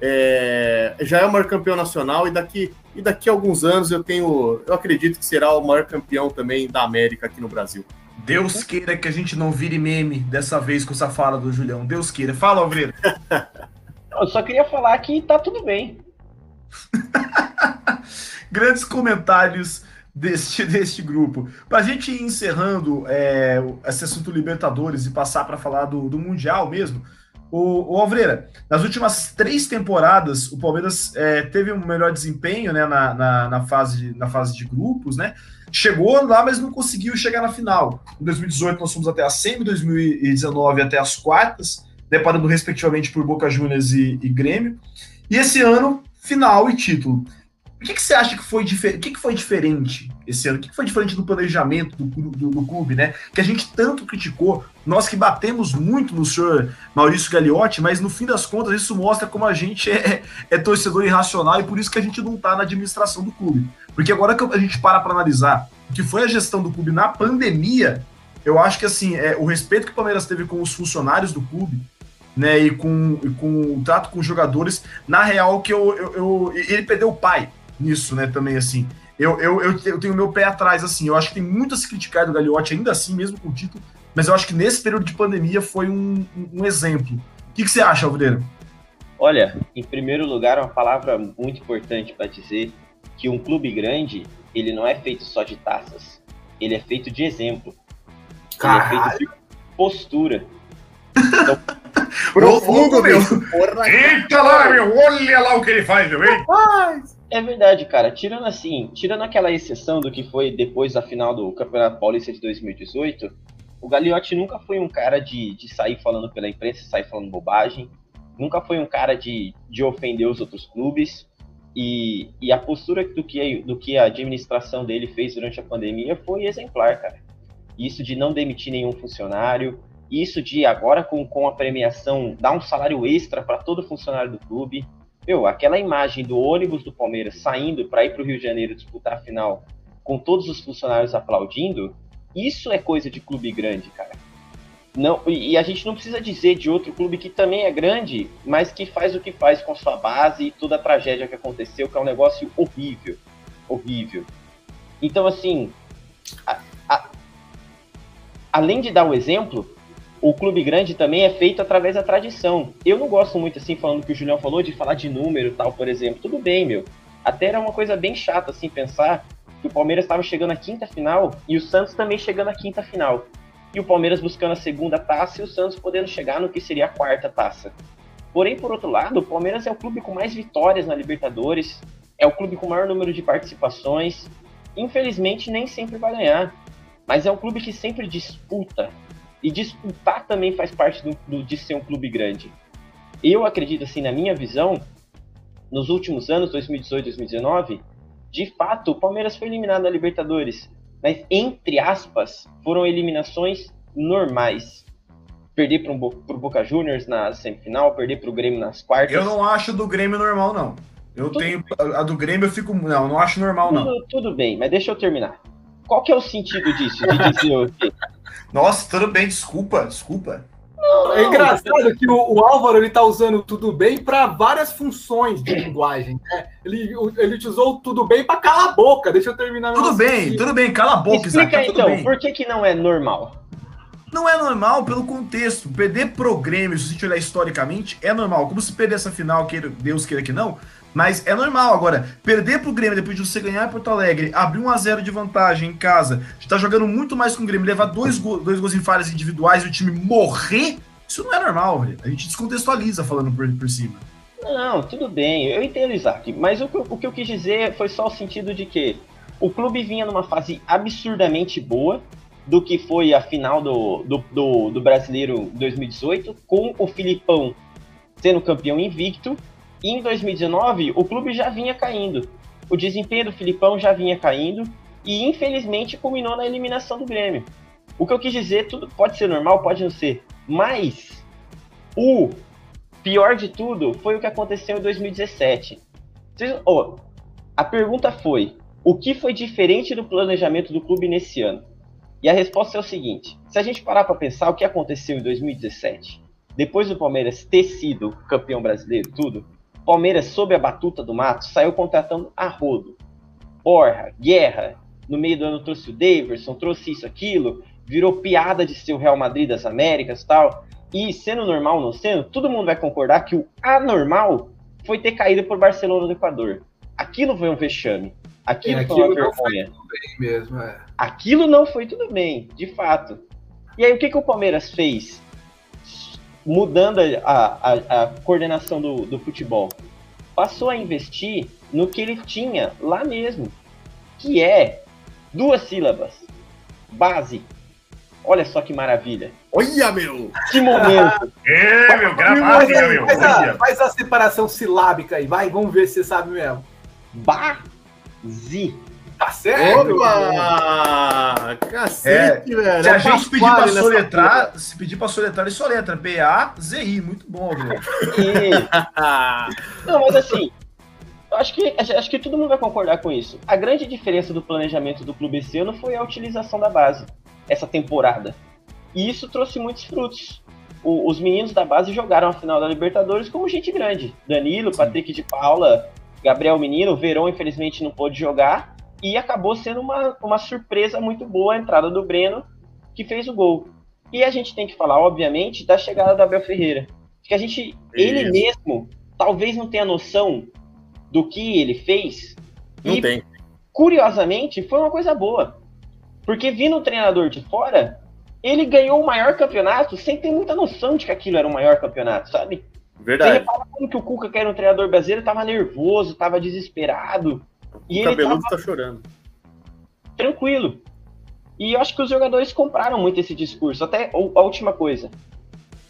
É, já é o maior campeão nacional e daqui, e daqui a alguns anos eu tenho, eu acredito que será o maior campeão também da América aqui no Brasil. Deus queira que a gente não vire meme dessa vez com essa fala do Julião. Deus queira. Fala, Alvreiro. eu só queria falar que tá tudo bem. Grandes comentários deste, deste grupo. Para a gente ir encerrando é, esse assunto Libertadores e passar para falar do, do Mundial mesmo, o, o Alvreira, nas últimas três temporadas, o Palmeiras é, teve um melhor desempenho né, na, na, na, fase, na fase de grupos, né? Chegou lá, mas não conseguiu chegar na final. Em 2018 nós fomos até a semi, 2019 até as quartas, deparando respectivamente por Boca Juniors e, e Grêmio. E esse ano, final e título. O que, que você acha que foi, que, que foi diferente esse ano? O que, que foi diferente do planejamento do, do, do, clube, né? Que a gente tanto criticou, nós que batemos muito no senhor Maurício Gagliotti, mas no fim das contas isso mostra como a gente é, é torcedor irracional e por isso que a gente não está na administração do clube. Porque agora que a gente para para analisar o que foi a gestão do clube na pandemia, eu acho que assim, é, o respeito que o Palmeiras teve com os funcionários do clube, né, e com, e com o trato com os jogadores, na real que eu, eu, eu ele perdeu o pai nisso, né, também, assim. Eu, eu, eu, eu tenho meu pé atrás, assim, eu acho que tem muito a se criticar do Gagliotti, ainda assim, mesmo com o título, mas eu acho que nesse período de pandemia foi um, um exemplo. O que, que você acha, Alvireira? Olha, em primeiro lugar, uma palavra muito importante para dizer que um clube grande, ele não é feito só de taças, ele é feito de exemplo. Caralho. Ele é feito de postura. Então, Profundo, meu. Eita lá, meu. Olha lá o que ele faz, meu. É verdade, cara. Tirando assim, tirando aquela exceção do que foi depois da final do Campeonato Paulista de 2018, o Gagliotti nunca foi um cara de, de sair falando pela imprensa, sair falando bobagem. Nunca foi um cara de, de ofender os outros clubes. E, e a postura do que, do que a administração dele fez durante a pandemia foi exemplar, cara. Isso de não demitir nenhum funcionário, isso de agora com, com a premiação dar um salário extra para todo funcionário do clube. Meu, aquela imagem do ônibus do Palmeiras saindo para ir para o Rio de Janeiro disputar a final com todos os funcionários aplaudindo, isso é coisa de clube grande, cara. Não, e a gente não precisa dizer de outro clube que também é grande, mas que faz o que faz com sua base e toda a tragédia que aconteceu, que é um negócio horrível. Horrível. Então, assim, a, a, além de dar o exemplo, o clube grande também é feito através da tradição. Eu não gosto muito, assim, falando que o Julião falou, de falar de número tal, por exemplo. Tudo bem, meu. Até era uma coisa bem chata, assim, pensar que o Palmeiras estava chegando à quinta final e o Santos também chegando à quinta final. E o Palmeiras buscando a segunda taça e o Santos podendo chegar no que seria a quarta taça. Porém, por outro lado, o Palmeiras é o clube com mais vitórias na Libertadores, é o clube com maior número de participações. Infelizmente, nem sempre vai ganhar, mas é um clube que sempre disputa, e disputar também faz parte do, do, de ser um clube grande. Eu acredito, assim, na minha visão, nos últimos anos, 2018, 2019, de fato, o Palmeiras foi eliminado da Libertadores. Mas, entre aspas, foram eliminações normais. Perder para o Boca Juniors na semifinal, perder para o Grêmio nas quartas. Eu não acho do Grêmio normal, não. Eu tudo tenho. A do Grêmio eu fico. Não, não acho normal, tudo, não. Tudo bem, mas deixa eu terminar. Qual que é o sentido disso? De dizer o quê? Nossa, tudo bem, desculpa, desculpa. Não, é engraçado que o, o, Álvaro ele tá usando tudo bem para várias funções de linguagem. Né? Ele, ele usou tudo bem para calar a boca. Deixa eu terminar. Tudo bem, tudo bem, cala a boca. Explica Isaac, tá então, por que, que não é normal? Não é normal pelo contexto. Perder pro Grêmio, se a gente olhar historicamente, é normal. Como se perder essa final, queira, Deus queira que não, mas é normal. Agora, perder pro Grêmio depois de você ganhar Porto Alegre, abrir 1 a 0 de vantagem em casa, está jogando muito mais com o Grêmio, levar dois, go dois gols em falhas individuais e o time morrer, isso não é normal, velho. A gente descontextualiza falando por, por cima. Não, tudo bem, eu entendo, Isaac. Mas o que, o que eu quis dizer foi só o sentido de que o clube vinha numa fase absurdamente boa do que foi a final do, do, do, do Brasileiro 2018, com o Filipão sendo campeão invicto em 2019, o clube já vinha caindo. O desempenho do Filipão já vinha caindo e infelizmente culminou na eliminação do Grêmio. O que eu quis dizer, tudo pode ser normal, pode não ser, mas o pior de tudo foi o que aconteceu em 2017. Oh, a pergunta foi: o que foi diferente do planejamento do clube nesse ano? E a resposta é o seguinte: se a gente parar para pensar o que aconteceu em 2017, depois do Palmeiras ter sido campeão brasileiro, tudo, Palmeiras, sob a batuta do Matos, saiu contratando a rodo. Porra, guerra. No meio do ano trouxe o Daverson, trouxe isso, aquilo. Virou piada de ser o Real Madrid das Américas tal. E sendo normal ou não sendo, todo mundo vai concordar que o anormal foi ter caído por Barcelona do Equador. Aquilo foi um vexame. Aquilo, É, foi uma aquilo não foi vergonha. bem mesmo, é. Aquilo não foi tudo bem, de fato. E aí, o que, que o Palmeiras fez? Mudando a, a, a coordenação do, do futebol. Passou a investir no que ele tinha lá mesmo, que é duas sílabas. Base. Olha só que maravilha. Olha, meu! Que momento. É, meu, Faz, gramática, meu. faz a, faz a separação silábica aí, vai, vamos ver se você sabe mesmo. Base. Tá certo? Opa! Cacete, velho. Se a É o gente pedir pra soletrar, se pedir pra soletrar, ele soletra. B-A-Z-I. Muito bom, porra. Não, mas assim, eu acho que, acho que todo mundo vai concordar com isso. A grande diferença do planejamento do clube esse ano foi a utilização da base, essa temporada. E isso trouxe muitos frutos. O- os meninos da base jogaram a final da Libertadores como gente grande. Danilo, Patrick de Paula, Gabriel Menino, Verão infelizmente não pôde jogar. E acabou sendo uma, uma surpresa muito boa a entrada do Breno, que fez o gol. E a gente tem que falar, obviamente, da chegada do Abel Ferreira. Que a gente, ele Isso. mesmo, talvez não tenha noção do que ele fez. Não e, tem. curiosamente, foi uma coisa boa. Porque vindo um treinador de fora, ele ganhou o maior campeonato sem ter muita noção de que aquilo era o maior campeonato, sabe? Você Verdade. repara como que o Cuca, que era um treinador brasileiro, tava nervoso, tava desesperado. E O cabeludo tava tá chorando. tranquilo. E eu acho que os jogadores compraram muito esse discurso. Até a última coisa.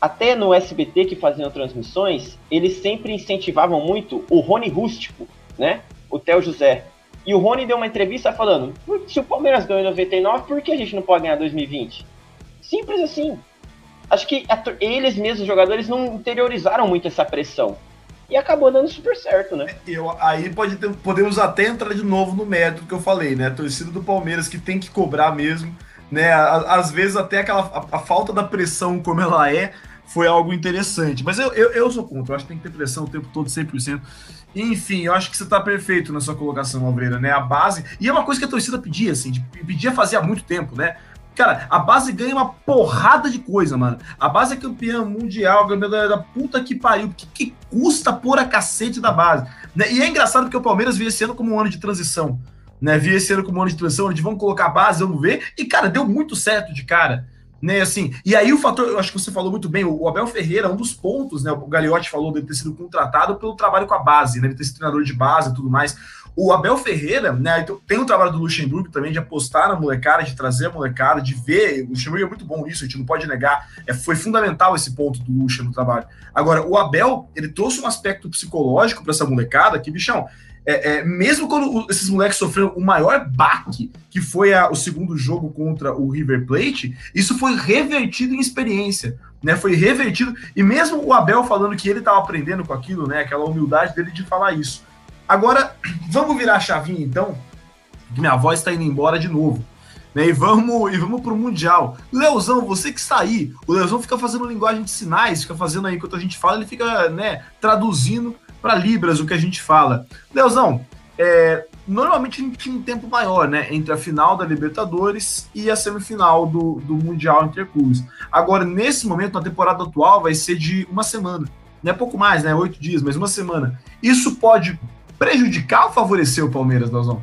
Até no SBT que faziam transmissões, eles sempre incentivavam muito o Rony Rústico, né? O Theo José. E o Rony deu uma entrevista falando: se o Palmeiras ganhou em 99, por que a gente não pode ganhar em 2020? Simples assim. Acho que eles mesmos, os jogadores, não interiorizaram muito essa pressão. E acabou dando super certo, né? Eu, aí pode ter- podemos até entrar de novo no método que eu falei, né? A torcida do Palmeiras que tem que cobrar mesmo, né? Às vezes até aquela a, a falta da pressão como ela é foi algo interessante. Mas eu, eu, eu sou contra, eu acho que tem que ter pressão o tempo todo, 100%. Enfim, eu acho que você tá perfeito na sua colocação, Alveira, né? A base. E é uma coisa que a torcida pedia, assim, pedia fazer há muito tempo, né? Cara, a base ganha uma porrada de coisa, mano. A base é campeã mundial, campeã da, da puta que pariu. Que, que custa pôr a cacete da base? né? E é engraçado porque o Palmeiras via ano como um ano de transição. Né? Via ano como um ano de transição, onde vão colocar a base, vamos ver. E, cara, deu muito certo de cara. Né, assim, e aí o fator, eu acho que você falou muito bem, o Abel Ferreira, um dos pontos, né? O Gagliotti falou dele ter sido contratado pelo trabalho com a base, né? Ele ter sido treinador de base e tudo mais. O Abel Ferreira, né? então, Tem o trabalho do Luxemburgo também de apostar na molecada, de trazer a molecada, de ver. O Luxemburgo é muito bom nisso, a gente não pode negar. É, foi fundamental esse ponto do Luxa no trabalho. Agora, o Abel, ele trouxe um aspecto psicológico para essa molecada que, bichão, é, é, mesmo quando esses moleques sofreram o maior baque, que foi a- o segundo jogo contra o River Plate, isso foi revertido em experiência, né? Foi revertido, e mesmo o Abel falando que ele estava aprendendo com aquilo, né? Aquela humildade dele de falar isso. Agora, vamos virar a chavinha então, que minha voz está indo embora de novo. Né, e vamos e vamos pro Mundial. Leozão, você que está aí, o Leozão fica fazendo linguagem de sinais, fica fazendo aí enquanto a gente fala, ele fica, né, traduzindo para Libras o que a gente fala. Leozão, é, normalmente a gente tinha um tempo maior, né? Entre a final da Libertadores e a semifinal do, do Mundial Interclubes. Agora, nesse momento, na temporada atual, vai ser de uma semana. Não é pouco mais, né? Oito dias, mas uma semana. Isso pode prejudicar ou favorecer o Palmeiras, Leozão?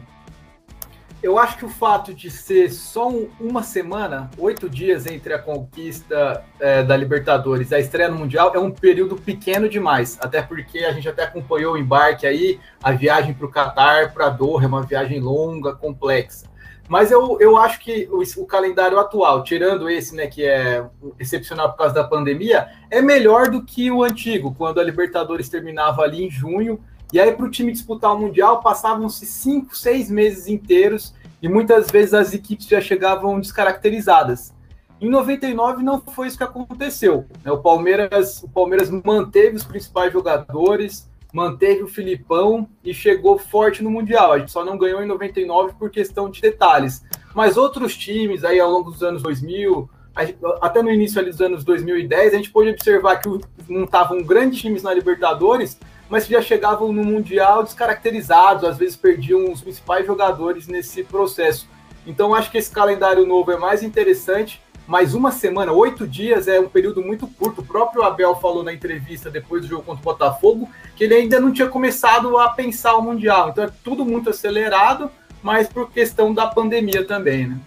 Eu acho que o fato de ser só um- uma semana, oito dias entre a conquista é, da Libertadores e a estreia no Mundial, é um período pequeno demais. Até porque a gente até acompanhou o embarque aí, a viagem para o Catar, para Doha, é uma viagem longa, complexa. Mas eu, eu acho que o, o calendário atual, tirando esse, né, que é excepcional por causa da pandemia, é melhor do que o antigo, quando a Libertadores terminava ali em junho e aí, para o time disputar o Mundial, passavam-se cinco, seis meses inteiros e muitas vezes as equipes já chegavam descaracterizadas. Em 99 não foi isso que aconteceu. né? O Palmeiras, o Palmeiras manteve os principais jogadores, manteve o Filipão e chegou forte no Mundial. A gente só não ganhou em 99 por questão de detalhes. Mas outros times aí ao longo dos anos 2000, a gente- até no início dos anos 2010, a gente pôde observar que estavam grandes times na Libertadores, mas que já chegavam no Mundial descaracterizados, às vezes perdiam os principais jogadores nesse processo. Então acho que esse calendário novo é mais interessante, mas uma semana, oito dias é um período muito curto. O próprio Abel falou na entrevista depois do jogo contra o Botafogo que ele ainda não tinha começado a pensar o Mundial. Então é tudo muito acelerado, mas por questão da pandemia também, né?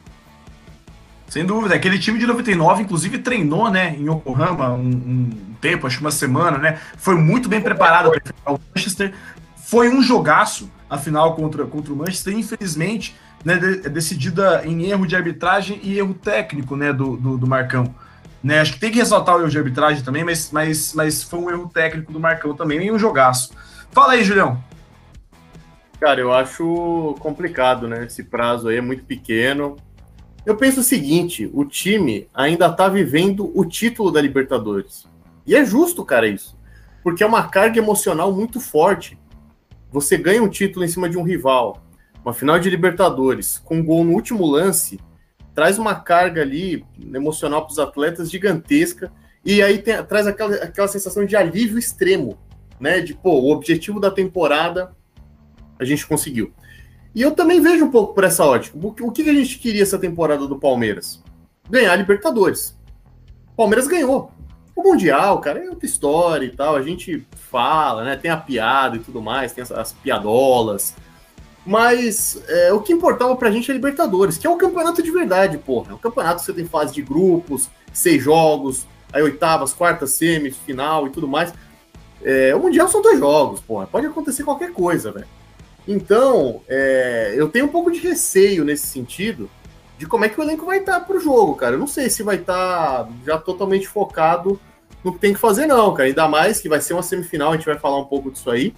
Sem dúvida. Aquele time de 99, inclusive, treinou, né, em Yokohama um, um tempo, acho que uma semana, né? Foi muito bem preparado para enfrentar o Manchester. Foi um jogaço, a final contra, contra o Manchester, infelizmente, né, de, decidida em erro de arbitragem e erro técnico, né, do, do, do Marcão. Né, acho que tem que ressaltar o erro de arbitragem também, mas, mas, mas foi um erro técnico do Marcão também, e um jogaço. Fala aí, Julião. Cara, eu acho complicado, né? Esse prazo aí é muito pequeno. Eu penso o seguinte: o time ainda tá vivendo o título da Libertadores. E é justo, cara, isso. Porque é uma carga emocional muito forte. Você ganha um título em cima de um rival, uma final de Libertadores, com um gol no último lance, traz uma carga ali emocional para os atletas gigantesca. E aí tem, traz aquela, aquela sensação de alívio extremo, né? De, pô, o objetivo da temporada a gente conseguiu. E eu também vejo um pouco por essa ótica. O que a gente queria essa temporada do Palmeiras? Ganhar a Libertadores. O Palmeiras ganhou. O Mundial, cara, é outra história e tal. A gente fala, né? Tem a piada e tudo mais, tem as, as piadolas. Mas é, o que importava pra gente é a Libertadores, que é o campeonato de verdade, porra. É um campeonato que você tem fase de grupos, seis jogos, aí oitavas, quartas, semis, final e tudo mais. É, o Mundial são dois jogos, porra. Pode acontecer qualquer coisa, velho. Então, é, eu tenho um pouco de receio nesse sentido de como é que o elenco vai estar para o jogo, cara. Eu não sei se vai estar já totalmente focado no que tem que fazer, não, cara. Ainda mais que vai ser uma semifinal, a gente vai falar um pouco disso aí.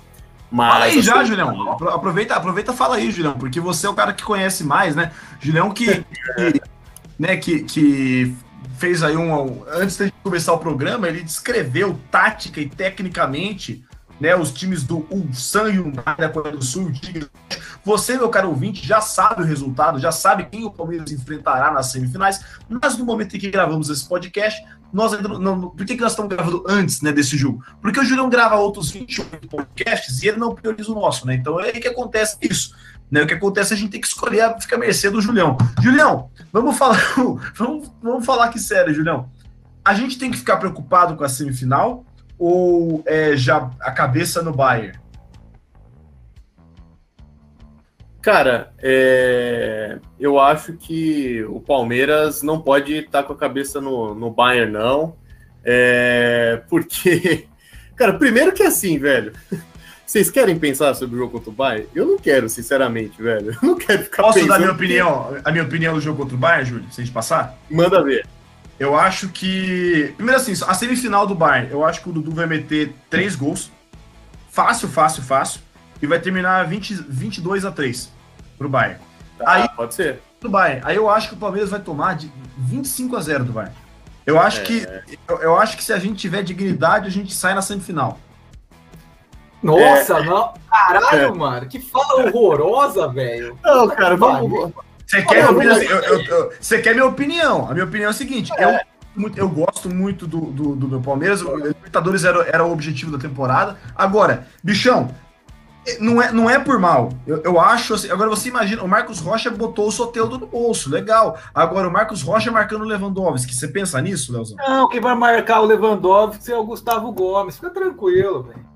Mas fala aí já, Julião. Aproveita, aproveita fala aí, Julião, porque você é o cara que conhece mais, né? Julião que, que né, que, que fez aí um. Antes de começar o programa, ele descreveu tática e tecnicamente né, os times do Ulsan Hyundai da Coreia do Sul. Você, meu caro ouvinte, já sabe o resultado, já sabe quem o Palmeiras enfrentará nas semifinais, mas no momento em que gravamos esse podcast, nós ainda não, por que, que nós estamos gravando antes né, desse jogo? Porque o Julião grava outros 28 podcasts e ele não prioriza o nosso, né? Então é aí que acontece isso. Né? O que acontece é a gente tem que escolher, fica a mercê do Julião. Julião, vamos falar, vamos, vamos falar aqui sério, Julião. A gente tem que ficar preocupado com a semifinal ou é já a cabeça no Bayern? Cara, é... eu acho que o Palmeiras não pode estar com a cabeça no, no Bayern, não. É... Porque, cara, primeiro que é assim, velho. Vocês querem pensar sobre o jogo contra o Bayern? Eu não quero, sinceramente, velho. Eu não quero ficar Posso pensando... dar minha opinião, a minha opinião do jogo contra o Bayern, Júlio? Gente passar? Manda ver. Eu acho que. Primeiro assim, a semifinal do Bayern, eu acho que o Dudu vai meter três gols. Fácil, fácil, fácil. E vai terminar 20, 22 a 3 pro Bayern. Ah, aí, pode ser. Do Bayern. Aí eu acho que o Palmeiras vai tomar de 25 a 0 do Bayern. Eu acho é. que eu, eu, acho que se a gente tiver dignidade, a gente sai na semifinal. Nossa, é. não. Caralho, é. mano. Que fala horrorosa, velho. Não, cara, vamos, você quer, eu, eu, eu, você quer minha opinião? A minha opinião é a seguinte: é. eu, eu gosto muito do, do, do meu Palmeiras. O Libertadores era, era o objetivo da temporada. Agora, bichão, não é, não é por mal. Eu, eu acho assim. Agora você imagina, o Marcos Rocha botou o Soteldo no bolso, legal. Agora o Marcos Rocha marcando o Lewandowski. Você pensa nisso, Leozão? Não, quem vai marcar o Lewandowski é o Gustavo Gomes. Fica tranquilo, velho.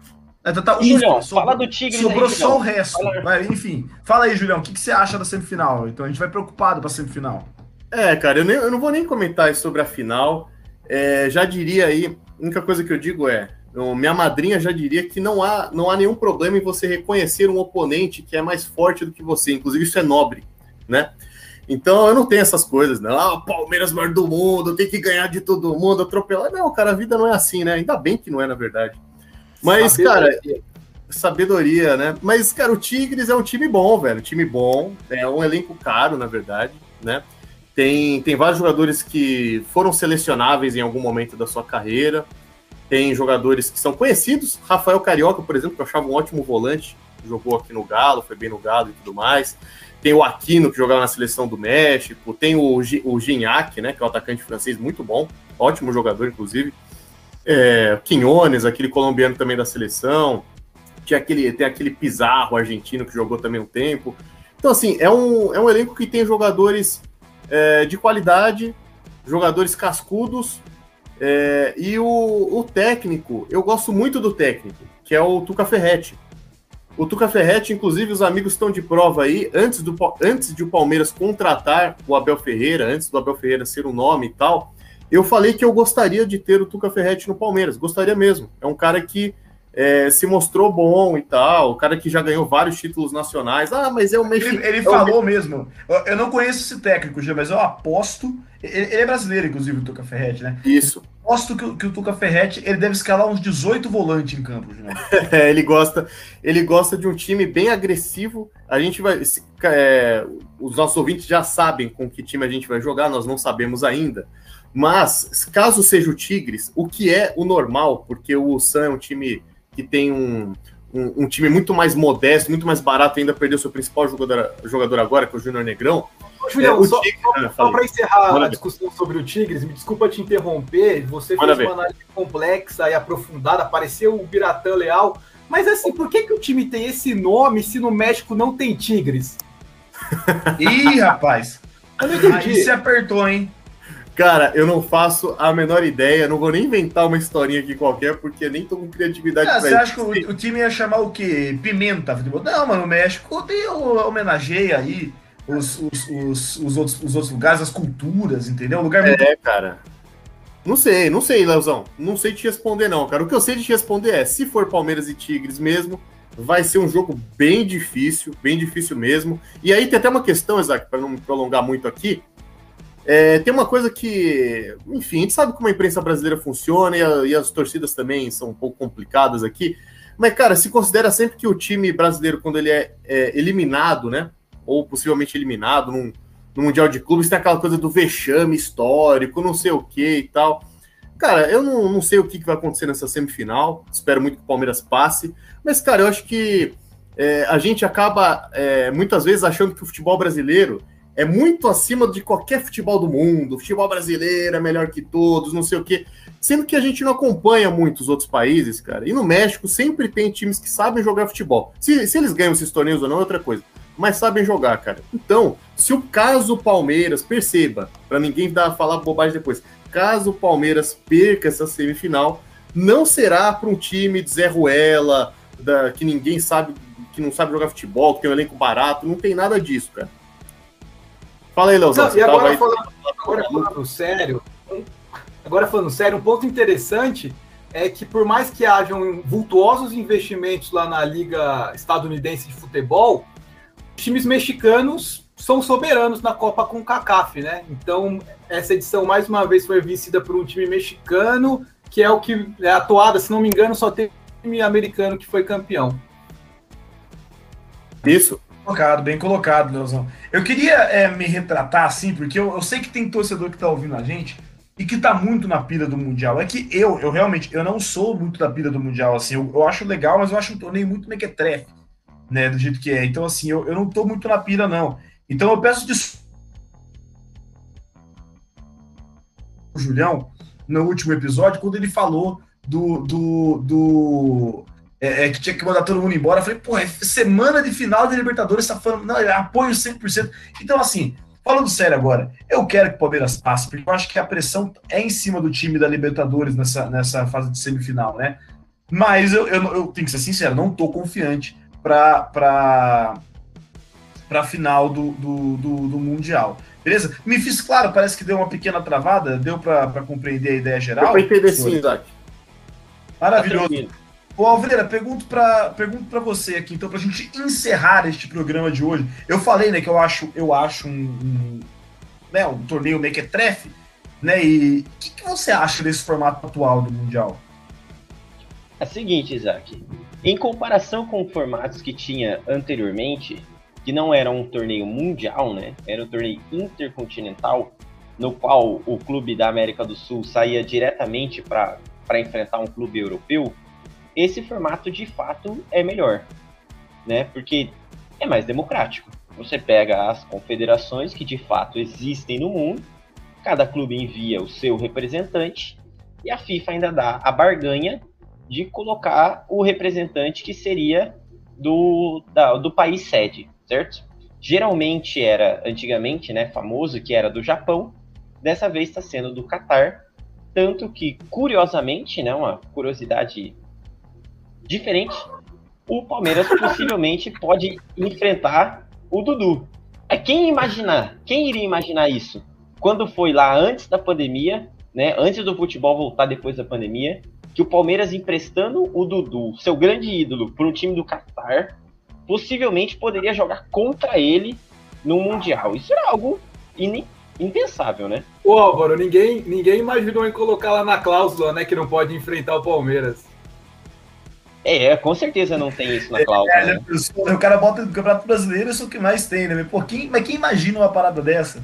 É, tá, tá, Julião, sobrou, fala do Tigre. Sobrou aí, só o resto. Vai, enfim, fala aí, Julião, o que, que, você acha da semifinal? Então a gente vai preocupado para a semifinal. É, cara, eu, nem, eu, não vou nem comentar sobre a final. É, já diria aí, a única coisa que eu digo é, eu, minha madrinha já diria que não há, não há nenhum problema em você reconhecer um oponente que é mais forte do que você. Inclusive, isso é nobre, né? Então eu não tenho essas coisas, não. Ah, Palmeiras maior do mundo, tem que ganhar de todo mundo, atropelar. Não, cara, a vida não é assim, né? Ainda bem que não é, na verdade. Mas, sabedoria. cara, sabedoria, né? Mas, cara, o Tigres é um time bom, velho. Time bom. É um elenco caro, na verdade, né? Tem, tem vários jogadores que foram selecionáveis em algum momento da sua carreira. Tem jogadores que são conhecidos. Rafael Carioca, por exemplo, que eu achava um ótimo volante. Jogou aqui no Galo, foi bem no Galo e tudo mais. Tem o Aquino, que jogava na seleção do México. Tem o, o Gignac, né? Que é um atacante francês muito bom. Ótimo jogador, inclusive é, Quinones, aquele colombiano também da seleção, tinha aquele, tem aquele Pizarro argentino que jogou também um tempo. Então, assim, é um, é um elenco que tem jogadores é, de qualidade, jogadores cascudos, é, e o, o técnico, eu gosto muito do técnico, que é o Tuca Ferretti. O Tuca Ferretti, inclusive, os amigos estão de prova aí. Antes, do, antes de o Palmeiras contratar o Abel Ferreira, antes do Abel Ferreira ser o nome e tal, eu falei que eu gostaria de ter o Tuca Ferretti no Palmeiras. Gostaria mesmo. É um cara que é, se mostrou bom e tal, o cara que já ganhou vários títulos nacionais. Ah, mas é o Ele, ele é falou o... mesmo. Eu, não conheço esse técnico, mas eu aposto. Ele, ele, é brasileiro, inclusive, o Tuca Ferretti, né? Isso. Eu aposto que, que, o Tuca Ferretti ele deve escalar uns 18 volantes em campo, é, ele gosta, ele gosta de um time bem agressivo. A gente vai. É, os nossos ouvintes já sabem com que time a gente vai jogar, nós não sabemos ainda. Mas, caso seja o Tigres, o que é o normal, porque o Sam é um time que tem um, um, um, time muito mais modesto, muito mais barato, ainda perdeu seu principal jogador, jogador agora, que é o Júnior Negrão. Julião, é, só, só, só para encerrar Manda a discussão ver. sobre o Tigres, me desculpa te interromper, você Manda fez ver. uma análise complexa e aprofundada, apareceu o Biratã Leal, mas assim, por que, que o time tem esse nome se no México não tem Tigres? Ih, rapaz! Eu não entendi. Aí se apertou, hein? Cara, eu não faço a menor ideia, não vou nem inventar uma historinha aqui qualquer, porque nem tô com criatividade ah, Você acha que o, o, time ia chamar o quê? Pimenta? Não, mano, no México tem homenageia aí os, os, os, os, outros, os outros lugares, as culturas, entendeu? Um lugar muito... É, cara. Não sei, não sei, Leozão. Não sei te responder, não, cara. O que eu sei de te responder é: se for Palmeiras e Tigres mesmo, vai ser um jogo bem difícil, bem difícil mesmo. E aí tem até uma questão, Isaac, para não me prolongar muito aqui. É, tem uma coisa que, enfim, a gente sabe como a imprensa brasileira funciona e, a, e, as torcidas também são um pouco complicadas aqui. Mas, cara, se considera sempre que o time brasileiro, quando ele é, é eliminado, né? Ou possivelmente eliminado num, no Mundial de Clubes, tem aquela coisa do vexame histórico, não sei o que e tal. Cara, eu não, não sei o que, que vai acontecer nessa semifinal. Espero muito que o Palmeiras passe. Mas, cara, eu acho que é, a gente acaba é, muitas vezes achando que o futebol brasileiro é muito acima de qualquer futebol do mundo. Futebol brasileiro é melhor que todos, não sei o quê. Sendo que a gente não acompanha muitos outros países, cara. E no México sempre tem times que sabem jogar futebol. Se, se eles ganham esses torneios ou não é outra coisa. Mas sabem jogar, cara. Então, se o caso Palmeiras, perceba, para ninguém dar, falar bobagem depois, caso o Palmeiras perca essa semifinal, não será para um time de Zé Ruela, da, que ninguém sabe, que não sabe jogar futebol, que tem um elenco barato, não tem nada disso, cara. Fala aí, Leozão. E agora, falando, agora falando sério, agora falando sério, um ponto interessante é que por mais que hajam vultuosos investimentos lá na Liga Estadunidense de Futebol, os times mexicanos são soberanos na Copa com CACAF, né? Então, essa edição mais uma vez foi vencida por um time mexicano, que é o que é atuada, se não me engano, só tem um time americano que foi campeão. Isso, colocado, bem colocado, Leozão. Eu queria é, me retratar assim, porque eu, eu, sei que tem torcedor que tá ouvindo a gente e que tá muito na pira do Mundial. É que eu, eu realmente, eu não sou muito da pira do Mundial, assim. Eu, eu acho legal, mas eu acho um torneio muito mequetrefe, né, do jeito que é. Então, assim, eu, eu não tô muito na pira, não. Então, eu peço desculpa. O Julião, no último episódio, quando ele falou do, do, do é, é, que tinha que mandar todo mundo embora. Eu falei, pô, é semana de final de Libertadores, tá falando, não, é apoio 100%. Então, assim, falando sério agora, eu quero que o Palmeiras passe, porque eu acho que a pressão é em cima do time da Libertadores nessa, nessa fase de semifinal, né? Mas eu, eu, eu tenho que ser sincero, não tô confiante para para para final do, do, do, do, Mundial. Beleza? Me fiz claro, parece que deu uma pequena travada, deu para compreender a ideia geral? Para entender sim, Isaac. Maravilhoso. Tá Ô Alveira, pergunto para pergunto para você aqui, então, para a gente encerrar este programa de hoje. Eu falei, né, que eu acho, eu acho um, um, né, um torneio mequetrefe, né? E o que, que, você acha desse formato atual do Mundial? É o seguinte, Isaac. Em comparação com formatos que tinha anteriormente, que não era um torneio mundial, né? Era um torneio intercontinental, no qual o clube da América do Sul saía diretamente para enfrentar um clube europeu esse formato de fato é melhor, né? Porque é mais democrático. Você pega as confederações que de fato existem no mundo, cada clube envia o seu representante e a FIFA ainda dá a barganha de colocar o representante que seria do, da, do país sede, certo? Geralmente era, antigamente, né, famoso que era do Japão, dessa vez está sendo do Catar, tanto que, curiosamente, né, uma curiosidade diferente. o Palmeiras possivelmente pode enfrentar o Dudu. É quem imaginar? Quem iria imaginar isso? Quando foi lá antes da pandemia, né? Antes do futebol voltar depois da pandemia, que o Palmeiras emprestando o Dudu, seu grande ídolo, para o time do Qatar, possivelmente poderia jogar contra ele no Mundial. Isso era algo impensável, né? Ô Álvaro, ninguém, ninguém imaginou em colocar lá na cláusula, né, que não pode enfrentar o Palmeiras. É, com certeza não tem isso na cláusula. É, né? O cara bota no Campeonato Brasileiro, isso é o que mais tem, né? Pô, quem, mas quem imagina uma parada dessa?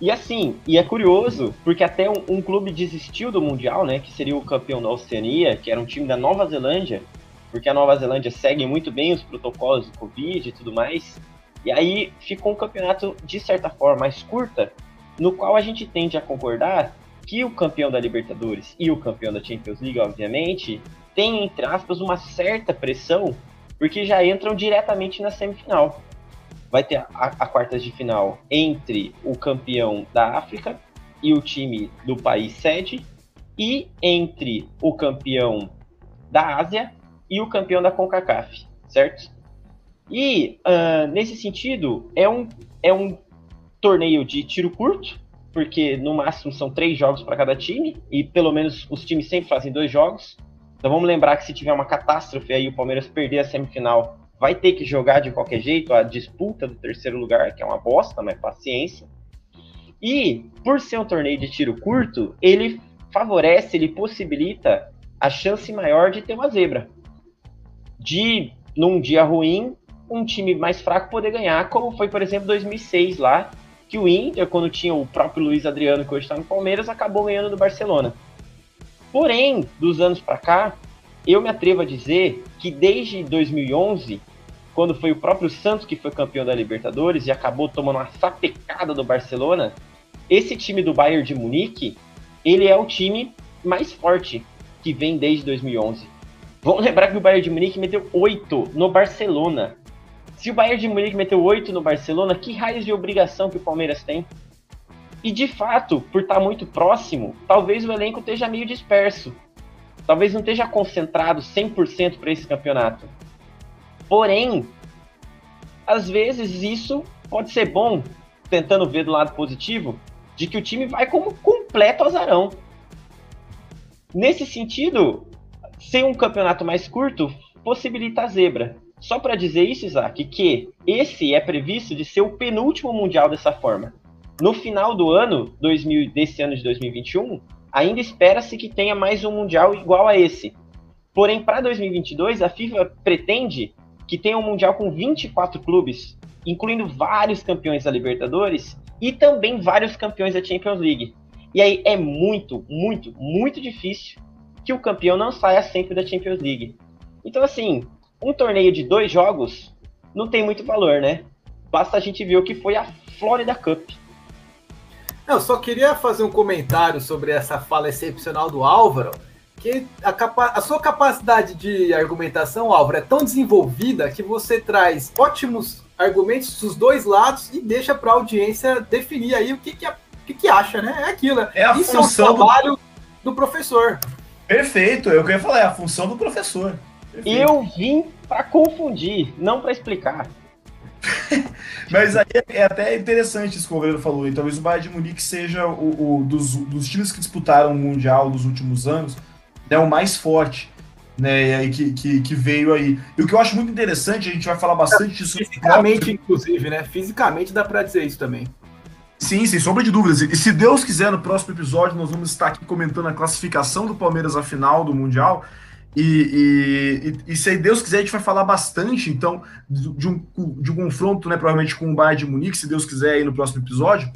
E assim, e é curioso, porque até um, um, clube desistiu do Mundial, né? Que seria o campeão da Oceania, que era um time da Nova Zelândia, porque a Nova Zelândia segue muito bem os protocolos do Covid e tudo mais. E aí ficou um campeonato, de certa forma, mais curta, no qual a gente tende a concordar que o campeão da Libertadores e o campeão da Champions League, obviamente, tem, entre aspas, uma certa pressão, porque já entram diretamente na semifinal. Vai ter a, a quartas de final entre o campeão da África e o time do país sede, e entre o campeão da Ásia e o campeão da CONCACAF, certo? E uh, nesse sentido, é um, é um torneio de tiro curto, porque no máximo são três jogos para cada time, e pelo menos os times sempre fazem dois jogos. Então vamos lembrar que se tiver uma catástrofe aí o Palmeiras perder a semifinal, vai ter que jogar de qualquer jeito a disputa do terceiro lugar, que é uma bosta, mas paciência. E por ser um torneio de tiro curto, ele favorece, ele possibilita a chance maior de ter uma zebra. De num dia ruim, um time mais fraco poder ganhar, como foi, por exemplo, 2006 lá, que o Inter, quando tinha o próprio Luiz Adriano, que hoje está no Palmeiras, acabou ganhando do Barcelona. Porém, dos anos para cá, eu me atrevo a dizer que desde 2011, quando foi o próprio Santos que foi campeão da Libertadores e acabou tomando uma sapecada do Barcelona, esse time do Bayern de Munique, ele é o time mais forte que vem desde 2011. Vamos lembrar que o Bayern de Munique meteu 8 no Barcelona. Se o Bayern de Munique meteu 8 no Barcelona, que raios de obrigação que o Palmeiras tem? E de fato, por estar muito próximo, talvez o elenco esteja meio disperso. Talvez não esteja concentrado 100% para esse campeonato. Porém, às vezes isso pode ser bom, tentando ver do lado positivo, de que o time vai como completo azarão. Nesse sentido, ser um campeonato mais curto possibilita a zebra. Só para dizer isso, Isaac, que esse é previsto de ser o penúltimo mundial dessa forma. No final do ano, 2000, desse ano de 2021, ainda espera-se que tenha mais um Mundial igual a esse. Porém, para 2022, a FIFA pretende que tenha um Mundial com 24 clubes, incluindo vários campeões da Libertadores e também vários campeões da Champions League. E aí é muito, muito, muito difícil que o campeão não saia sempre da Champions League. Então, assim, um torneio de dois jogos não tem muito valor, né? Basta a gente ver o que foi a Florida Cup. Eu só queria fazer um comentário sobre essa fala excepcional do Álvaro, que a, capa a sua capacidade de argumentação, Álvaro, é tão desenvolvida que você traz ótimos argumentos dos dois lados e deixa para a audiência definir aí o que, que, o que, que acha, né? É aquilo. É a Isso função é o trabalho do... do professor. Perfeito, eu queria falar, é a função do professor. Perfeito. Eu vim para confundir, não para explicar. Mas aí é, é até interessante isso que o Governo falou. E talvez o Bayern de Munique seja o, o dos, dos, times que disputaram o Mundial nos últimos anos, né, o mais forte. Né, e que, que, que, veio aí. E o que eu acho muito interessante, a gente vai falar bastante disso. Fisicamente, inclusive, né? Fisicamente dá para dizer isso também. Sim, sem sombra de dúvidas. E se Deus quiser, no próximo episódio, nós vamos estar aqui comentando a classificação do Palmeiras à final do Mundial. E, e, e, se Deus quiser, a gente vai falar bastante, então, de um, de um confronto, né, provavelmente com o Bayern de Munique, se Deus quiser, aí no próximo episódio.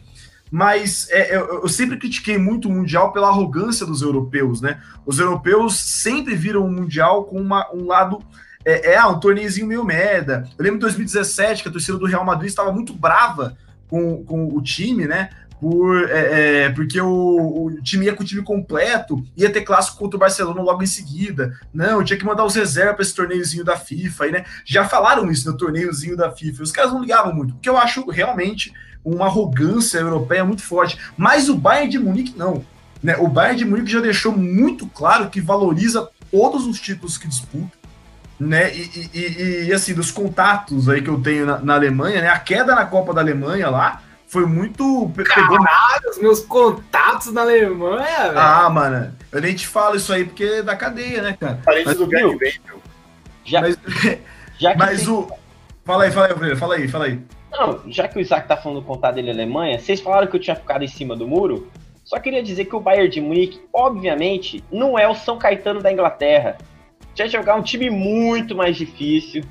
Mas é, eu, eu, sempre critiquei muito o Mundial pela arrogância dos europeus, né? Os europeus sempre viram o Mundial com uma, um lado. É, é um torneiozinho meio merda. Eu lembro de 2017 que a torcida do Real Madrid estava muito brava com, com o time, né? Por, é, é, porque o, o, time ia com o time completo, ia ter clássico contra o Barcelona logo em seguida. Não, tinha que mandar os reservas para esse torneiozinho da FIFA, aí, né? Já falaram isso no torneiozinho da FIFA. Os caras não ligavam muito, porque eu acho realmente uma arrogância europeia muito forte. Mas o Bayern de Munique não. Né? O Bayern de Munique já deixou muito claro que valoriza todos os títulos que disputa. né? E, e, e, assim, dos contatos aí que eu tenho na, na, Alemanha, né? A queda na Copa da Alemanha lá foi muito. Caralho, os meus contatos na Alemanha, velho. Ah, mano, eu nem te falo isso aí porque é da cadeia, né, cara? Parente Mas, do Gary Já, mas, já mas tem... o. Fala aí, fala aí, Freire, fala aí, fala aí. Não, já que o Isaac tá falando do contato dele na Alemanha, vocês falaram que eu tinha ficado em cima do muro. Só queria dizer que o Bayern de Munique, obviamente, não é o São Caetano da Inglaterra já jogar um time muito mais difícil,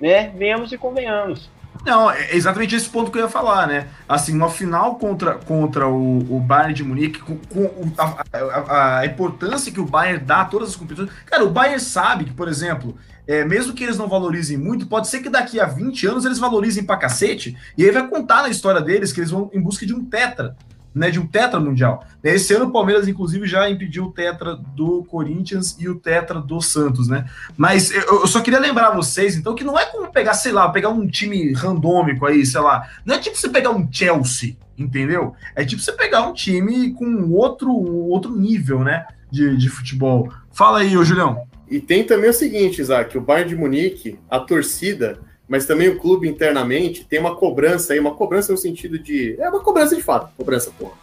né? Venhamos e convenhamos. Não, é exatamente esse ponto que eu ia falar, né? Assim, uma final contra, contra o, o Bayern de Munique, com, com a, a, a, importância que o Bayern dá a todas as competições. Cara, o Bayern sabe que, por exemplo, é, mesmo que eles não valorizem muito, pode ser que daqui a 20 anos eles valorizem pra cacete, e aí vai contar na história deles que eles vão em busca de um tetra né, de um tetra mundial. Esse ano o Palmeiras, inclusive, já impediu o tetra do Corinthians e o tetra do Santos, né? Mas eu, só queria lembrar vocês, então, que não é como pegar, sei lá, pegar um time randômico aí, sei lá. Não é tipo você pegar um Chelsea, entendeu? É tipo você pegar um time com outro, outro nível, né, de, de futebol. Fala aí, ô Julião. E tem também o seguinte, Isaac, o Bayern de Munique, a torcida mas também o clube internamente tem uma cobrança aí, uma cobrança no sentido de. É uma cobrança de fato, cobrança, porra.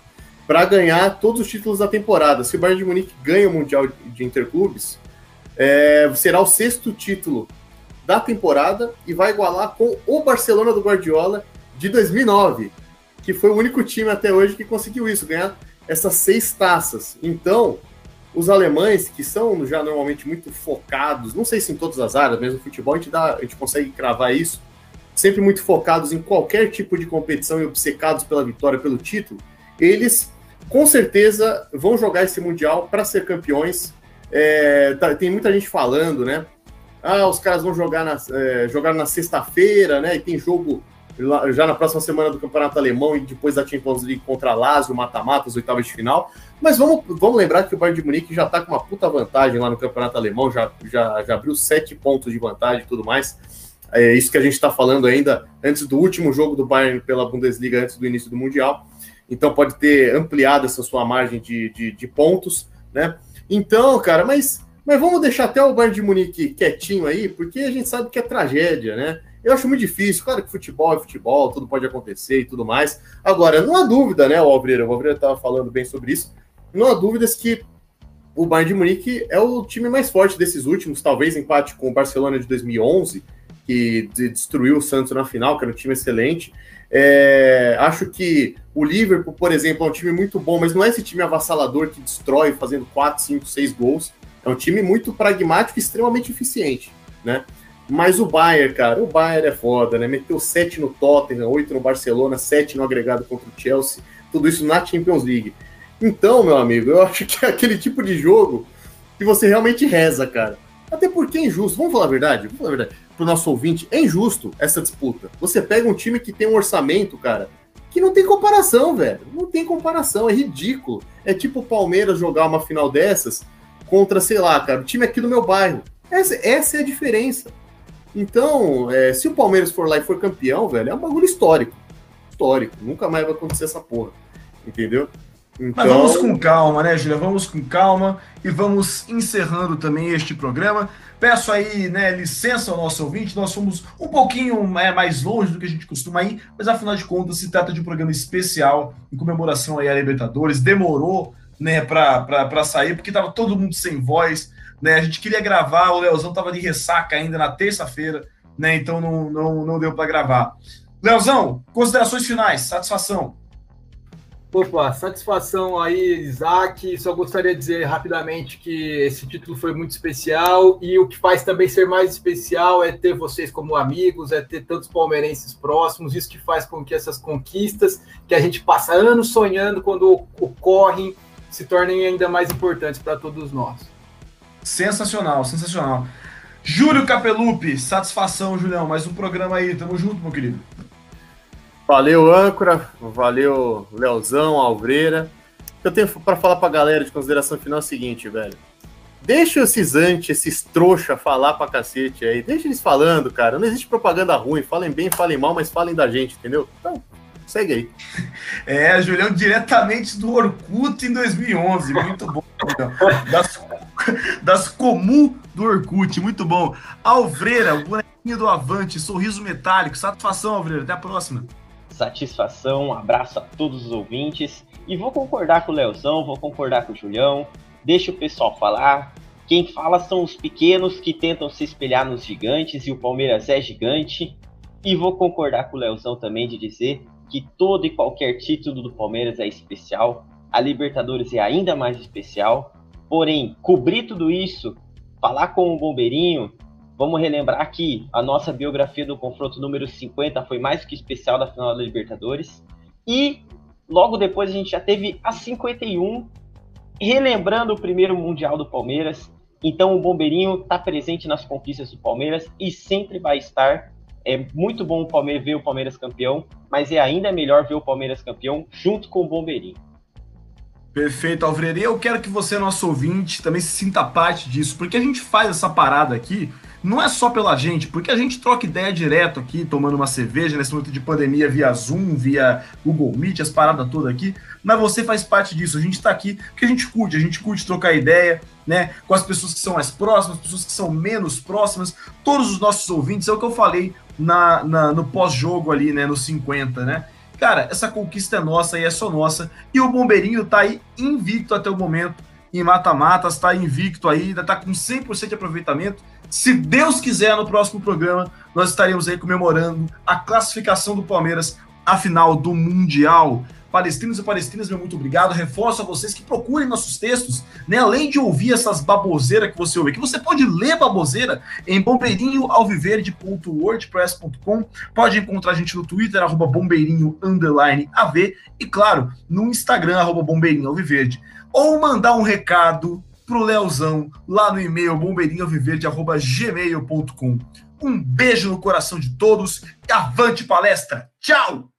Para ganhar todos os títulos da temporada. Se o Bayern de Munique ganha o Mundial de Interclubes, é, será o sexto título da temporada e vai igualar com o Barcelona do Guardiola de 2009, que foi o único time até hoje que conseguiu isso, ganhar essas seis taças. Então, os alemães, que são já normalmente muito focados, não sei se em todas as áreas, mesmo no futebol, a gente, dá, a gente consegue cravar isso, sempre muito focados em qualquer tipo de competição e obcecados pela vitória, pelo título, eles com certeza vão jogar esse Mundial para ser campeões. É, tá, tem muita gente falando, né? Ah, os caras vão jogar na, é, jogar na sexta-feira, né? E tem jogo já na próxima semana do Campeonato Alemão e depois da Champions League contra a Lazio, mata-mata, as oitavas de final. Mas vamos, vamos lembrar que o Bayern de Munique já está com uma puta vantagem lá no Campeonato Alemão, já, já, já abriu sete pontos de vantagem e tudo mais. É isso que a gente está falando ainda antes do último jogo do Bayern pela Bundesliga, antes do início do Mundial. Então pode ter ampliado essa sua margem de, de, de pontos, né? Então, cara, mas, mas vamos deixar até o Bayern de Munique quietinho aí, porque a gente sabe que é tragédia, né? Eu acho muito difícil. Claro que futebol é futebol, tudo pode acontecer e tudo mais. Agora, não há dúvida, né, o Alvreira? O Alvreira estava falando bem sobre isso. Não há dúvidas que o Bayern de Munique é o time mais forte desses últimos, talvez empate com o Barcelona de 2011, que destruiu o Santos na final, que era um time excelente. É, acho que o Liverpool, por exemplo, é um time muito bom, mas não é esse time avassalador que destrói fazendo 4, 5, 6 gols. É um time muito pragmático e extremamente eficiente, né? Mas o Bayern, cara, o Bayern é foda, né? Meteu 7 no Tottenham, 8 no Barcelona, 7 no agregado contra o Chelsea, tudo isso na Champions League. Então, meu amigo, eu acho que é aquele tipo de jogo que você realmente reza, cara. Até porque é injusto, vamos falar a verdade, vamos falar a verdade, pro nosso ouvinte, é injusto essa disputa. Você pega um time que tem um orçamento, cara, que não tem comparação, velho. Não tem comparação, é ridículo. É tipo o Palmeiras jogar uma final dessas contra, sei lá, cara, o time aqui do meu bairro. Essa, essa é a diferença. Então, é, se o Palmeiras for lá e for campeão, velho, é um bagulho histórico. Histórico. Nunca mais vai acontecer essa porra. Entendeu? Então... Mas vamos com calma, né, Julia? Vamos com calma e vamos encerrando também este programa. Peço aí, né, licença ao nosso ouvinte, nós fomos um pouquinho é, mais longe do que a gente costuma ir, mas afinal de contas se trata de um programa especial em comemoração aí à Libertadores. Demorou, né, para sair, porque tava todo mundo sem voz, né? A gente queria gravar, o Leozão tava de ressaca ainda na terça-feira, né? Então não, não, não deu para gravar. Leozão, considerações finais, satisfação. Opa, satisfação aí, Isaac. Só gostaria de dizer rapidamente que esse título foi muito especial e o que faz também ser mais especial é ter vocês como amigos, é ter tantos palmeirenses próximos. Isso que faz com que essas conquistas que a gente passa anos sonhando quando ocorrem se tornem ainda mais importantes para todos nós. Sensacional, sensacional. Júlio Capelupi, satisfação, Julião. Mais um programa aí. Tamo junto, meu querido. Valeu, âncora. Valeu, Leozão, Alvreira. Eu tenho para falar pra galera de consideração final é o seguinte, velho. Deixa esses antes, esses trouxa falar pra cacete aí. Deixa eles falando, cara. Não existe propaganda ruim. Falem bem, falem mal, mas falem da gente, entendeu? Então, segue aí. É, Julião, diretamente do Orkut em 2011. Muito bom. Das das comu do Orkut. Muito bom. Alvreira, o bonequinho do Avante, sorriso metálico. Satisfação, Alvreira. Até a próxima. Satisfação, um abraço a todos os ouvintes. E vou concordar com o Leozão, vou concordar com o Julião. Deixa o pessoal falar. Quem fala são os pequenos que tentam se espelhar nos gigantes e o Palmeiras é gigante. E vou concordar com o Leozão também de dizer que todo e qualquer título do Palmeiras é especial. A Libertadores é ainda mais especial. Porém, cobrir tudo isso, falar com o Bombeirinho, vamos relembrar que a nossa biografia do confronto número 50 foi mais que especial da final da Libertadores. E logo depois a gente já teve a 51, relembrando o primeiro Mundial do Palmeiras. Então o Bombeirinho está presente nas conquistas do Palmeiras e sempre vai estar. É muito bom o Palmeiras ver o Palmeiras campeão, mas é ainda melhor ver o Palmeiras campeão junto com o Bombeirinho. Perfeito, Alfredo. Eu quero que você, nosso ouvinte, também se sinta parte disso, porque a gente faz essa parada aqui não é só pela gente, porque a gente troca ideia direto aqui, tomando uma cerveja nesse momento de pandemia via Zoom, via Google Meet, as paradas todas aqui, mas você faz parte disso. A gente está aqui porque a gente curte, a gente curte trocar ideia, né, com as pessoas que são mais próximas, as pessoas que são menos próximas, todos os nossos ouvintes, é o que eu falei na, na no pós-jogo ali, né, no 50, né? Cara, essa conquista é nossa e é só nossa. E o Bombeirinho tá aí invicto até o momento em mata-matas, tá invicto aí, ainda tá com 100% de aproveitamento. Se Deus quiser, no próximo programa, nós estaremos aí comemorando a classificação do Palmeiras à final do Mundial. Palestinos e palestinas, meu muito obrigado. Reforço a vocês que procurem nossos textos, né? Além de ouvir essas baboseiras que você ouve, que você pode ler baboseira em bombeirinhoalviverde.wordpress.com. Pode encontrar a gente no Twitter, arroba e claro, no Instagram, arroba bombeirinhoalviverde. Ou mandar um recado pro Leozão lá no e-mail bombeirinhoalviverde.gmail.com. Um beijo no coração de todos e avante palestra! Tchau!